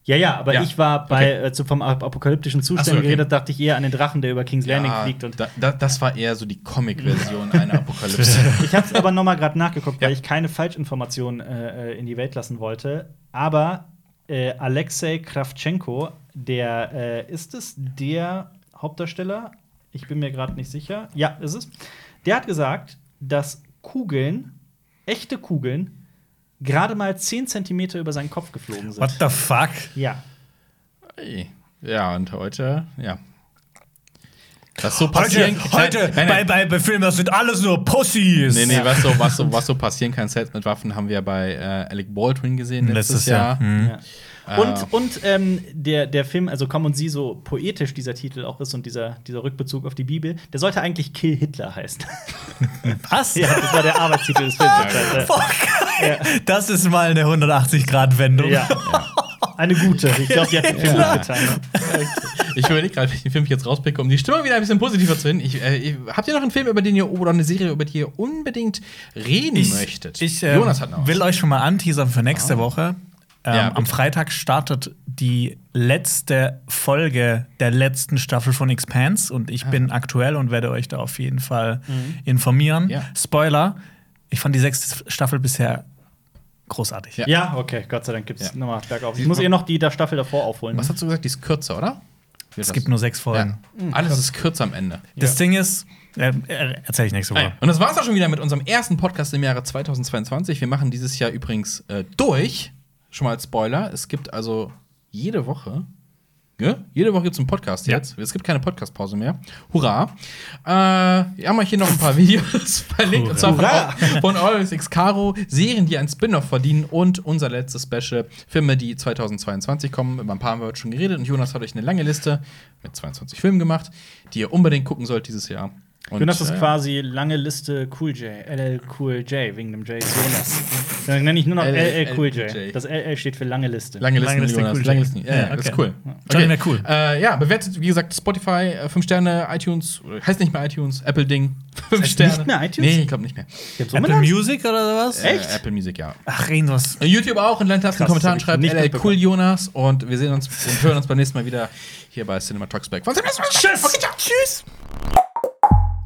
ja, ja, aber Ja. ich war bei, Okay. äh, zu, vom ap- apokalyptischen Zustand so, okay. geredet, dachte ich eher an den Drachen, der über King's Landing Ja, fliegt. Und da, da, das war eher so die Comic-Version einer Apokalypse. ich habe es aber noch mal gerade nachgeguckt, Ja. weil ich keine Falschinformationen äh, äh, in die Welt lassen wollte. Aber äh, Alexei Kravchenko, der äh, ist es der Hauptdarsteller? Ich bin mir gerade nicht sicher. Ja, ist es. Der hat gesagt, dass Kugeln, echte Kugeln, gerade mal 10 Zentimeter über seinen Kopf geflogen sind. What the fuck? Ja. Ja, und heute, ja. Was so passieren Heute, heute nein, nein, Bei, bei, bei Filmen, das sind alles nur Pussys. Nee, nee, was so, was, so, was so passieren kann, Sets mit Waffen, haben wir bei äh, Alec Baldwin gesehen letztes, Letztes Jahr. Jahr. Hm. Ja. Und, und ähm, der, der Film, also Komm und Sie, so poetisch dieser Titel auch ist und dieser, dieser Rückbezug auf die Bibel, der sollte eigentlich Kill Hitler heißen. Was? ja, das war der Arbeitstitel des Films. Boah, geil. Das ist mal eine 180-Grad-Wendung. ja. Eine gute. Ich glaube, die hat den Film Ja. getan. Ich überlege gerade, welchen Film ich jetzt rauspicke, um die Stimmung wieder ein bisschen positiver zu hin. Ich, äh, ich, habt ihr noch einen Film, über den ihr oder eine Serie, über die ihr unbedingt reden möchtet? Ich äh, Jonas hat noch will euch schon mal anteasern für nächste Woche. Ähm, Ja, am Freitag startet die letzte Folge der letzten Staffel von Expanse und ich bin aktuell und werde euch da auf jeden Fall informieren. Ja. Spoiler: Ich fand die sechste Staffel bisher großartig. Ja. Ja, okay, Gott sei Dank gibt es Ja. nochmal bergauf. Ich muss ihr noch die der Staffel davor aufholen. Was hast du gesagt? Die ist kürzer, oder? Es gibt nur sechs Folgen. ja. Alles ist kürzer am Ende. Das Ding ist, äh, äh, erzähle ich nächste Woche. Und das war's auch schon wieder mit unserem ersten Podcast im Jahre 2022. Wir machen dieses Jahr übrigens äh, durch. Schon mal als Spoiler. Es gibt also jede Woche. Ja? Jede Woche gibt es einen Podcast Ja. jetzt. Es gibt keine Podcast-Pause mehr. Hurra. Äh, wir haben euch hier noch ein paar Videos verlinkt. Und zwar von, Hurra. Von Always X Caro. Serien, die ein Spin-off verdienen. Und unser letztes Special. Filme, die 2022 kommen. Über ein paar haben wir heute schon geredet. Und Jonas hat euch eine lange Liste mit 22 Filmen gemacht, die ihr unbedingt gucken sollt dieses Jahr. Und, Jonas ist äh, quasi lange Liste Cool J, LL Cool J, wegen dem J Jonas. Dann nenne ich nur noch LL LL Cool J. Das LL steht für lange Liste. Lange Listen, Lange Liste, Jonas. cool. Lange Listen. Ja, ja, Ja, das ist okay. cool. Johnny wäre cool. Äh, ja, bewertet, wie gesagt, Spotify, 5 Sterne, iTunes, heißt nicht mehr iTunes, Apple-Ding, 5 heißt Sterne. nicht mehr iTunes? Nee, ich glaube nicht mehr. Gibt's Apple? Music oder was? Äh, Apple Music, ja. Ach, reden was. Äh, YouTube auch in Landtasten Krass, Kommentaren schreibt nicht LL. Cool Jonas und wir sehen uns und hören uns beim nächsten Mal wieder hier bei Cinema Talks Back. Tschüss! Okay. Tschüss!